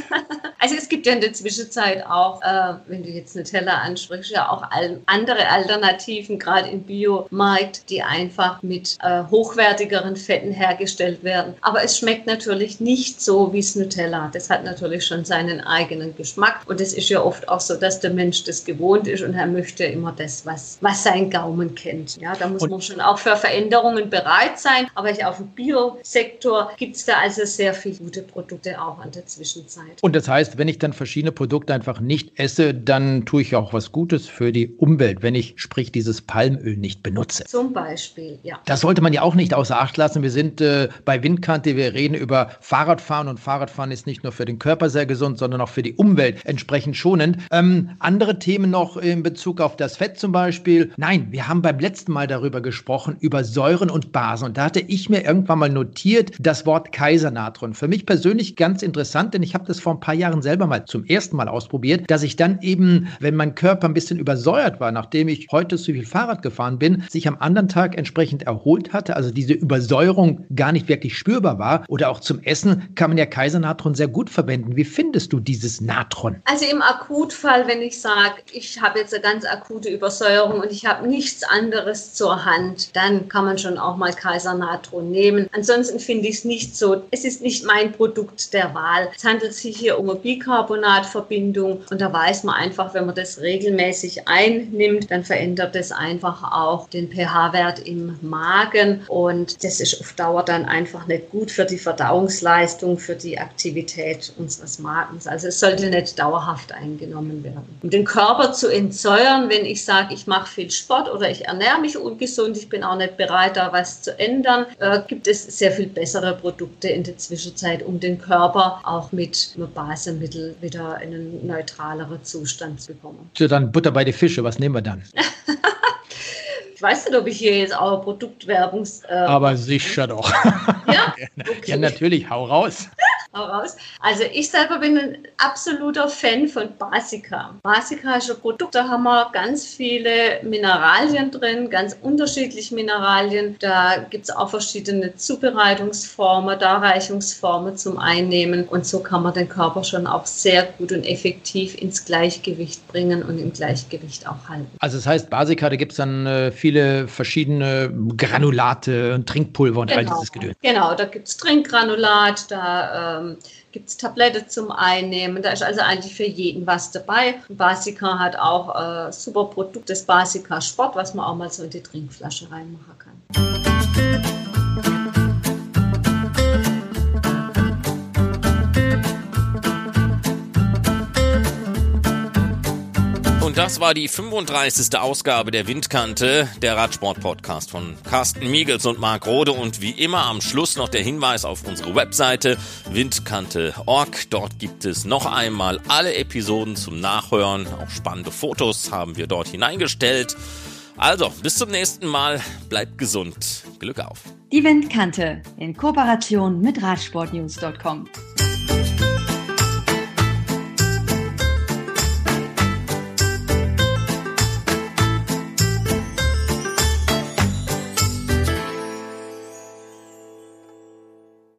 S9: also es gibt gibt ja in der Zwischenzeit auch, äh, wenn du jetzt Nutella ansprichst, ja auch andere Alternativen, gerade im Biomarkt, die einfach mit äh, hochwertigeren Fetten hergestellt werden. Aber es schmeckt natürlich nicht so wie das Nutella. Das hat natürlich schon seinen eigenen Geschmack. Und es ist ja oft auch so, dass der Mensch das gewohnt ist und er möchte immer das, was, was sein Gaumen kennt. Ja, da muss und man schon auch für Veränderungen bereit sein. Aber ich auf dem Biosektor gibt es da also sehr viele gute Produkte auch an der Zwischenzeit.
S4: Und das heißt, wenn ich dann verschiedene Produkte einfach nicht esse, dann tue ich auch was Gutes für die Umwelt, wenn ich sprich dieses Palmöl nicht benutze.
S9: Zum Beispiel, ja.
S4: Das sollte man ja auch nicht außer Acht lassen. Wir sind äh, bei Windkante, wir reden über Fahrradfahren und Fahrradfahren ist nicht nur für den Körper sehr gesund, sondern auch für die Umwelt entsprechend schonend. Ähm, andere Themen noch in Bezug auf das Fett zum Beispiel. Nein, wir haben beim letzten Mal darüber gesprochen, über Säuren und Basen. Und da hatte ich mir irgendwann mal notiert, das Wort Kaisernatron. Für mich persönlich ganz interessant, denn ich habe das vor ein paar Jahren selber mal zum ersten Mal ausprobiert, dass ich dann eben, wenn mein Körper ein bisschen übersäuert war, nachdem ich heute so viel Fahrrad gefahren bin, sich am anderen Tag entsprechend erholt hatte, also diese Übersäuerung gar nicht wirklich spürbar war. Oder auch zum Essen kann man ja Kaisernatron sehr gut verwenden. Wie findest du dieses Natron?
S9: Also im Akutfall, wenn ich sage, ich habe jetzt eine ganz akute Übersäuerung und ich habe nichts anderes zur Hand, dann kann man schon auch mal Kaisernatron nehmen. Ansonsten finde ich es nicht so, es ist nicht mein Produkt der Wahl. Es handelt sich hier um eine Bicarbonatverbindung und da weiß man einfach, wenn man das regelmäßig einnimmt, dann verändert es einfach auch den pH-Wert im Magen und das ist auf Dauer dann einfach nicht gut für die Verdauungsleistung, für die Aktivität unseres Magens. Also es sollte nicht dauerhaft eingenommen werden. Um den Körper zu entsäuern, wenn ich sage, ich mache viel Sport oder ich ernähre mich ungesund, ich bin auch nicht bereit, da was zu ändern, äh, gibt es sehr viel bessere Produkte in der Zwischenzeit, um den Körper auch mit einem Basemittel wieder in einen neutraleren Zustand zu bekommen.
S4: So, dann Butter bei die Fische, was nehmen wir dann?
S9: Ich weiß nicht, ob ich hier jetzt auch Produktwerbung.
S4: Äh, Aber sicher doch. Ja? Okay. ja, natürlich, hau raus
S9: raus. Also ich selber bin ein absoluter Fan von Basica. Basica ist ein Produkt, da haben wir ganz viele Mineralien drin, ganz unterschiedliche Mineralien. Da gibt es auch verschiedene Zubereitungsformen, Darreichungsformen zum Einnehmen. Und so kann man den Körper schon auch sehr gut und effektiv ins Gleichgewicht bringen und im Gleichgewicht auch halten.
S4: Also das heißt, Basica, da gibt es dann äh, viele verschiedene Granulate und Trinkpulver und
S9: genau.
S4: all dieses Gedöns.
S9: Genau, da gibt es Trinkgranulat, da ähm, gibt es Tablette zum Einnehmen. Da ist also eigentlich für jeden was dabei. Basica hat auch äh, super Produkt, das Basica Sport, was man auch mal so in die Trinkflasche reinmachen kann.
S1: Das war die 35. Ausgabe der Windkante, der Radsport-Podcast von Carsten Miegels und Marc Rode. Und wie immer am Schluss noch der Hinweis auf unsere Webseite windkante.org. Dort gibt es noch einmal alle Episoden zum Nachhören. Auch spannende Fotos haben wir dort hineingestellt. Also, bis zum nächsten Mal. Bleibt gesund. Glück auf.
S2: Die Windkante in Kooperation mit Radsportnews.com.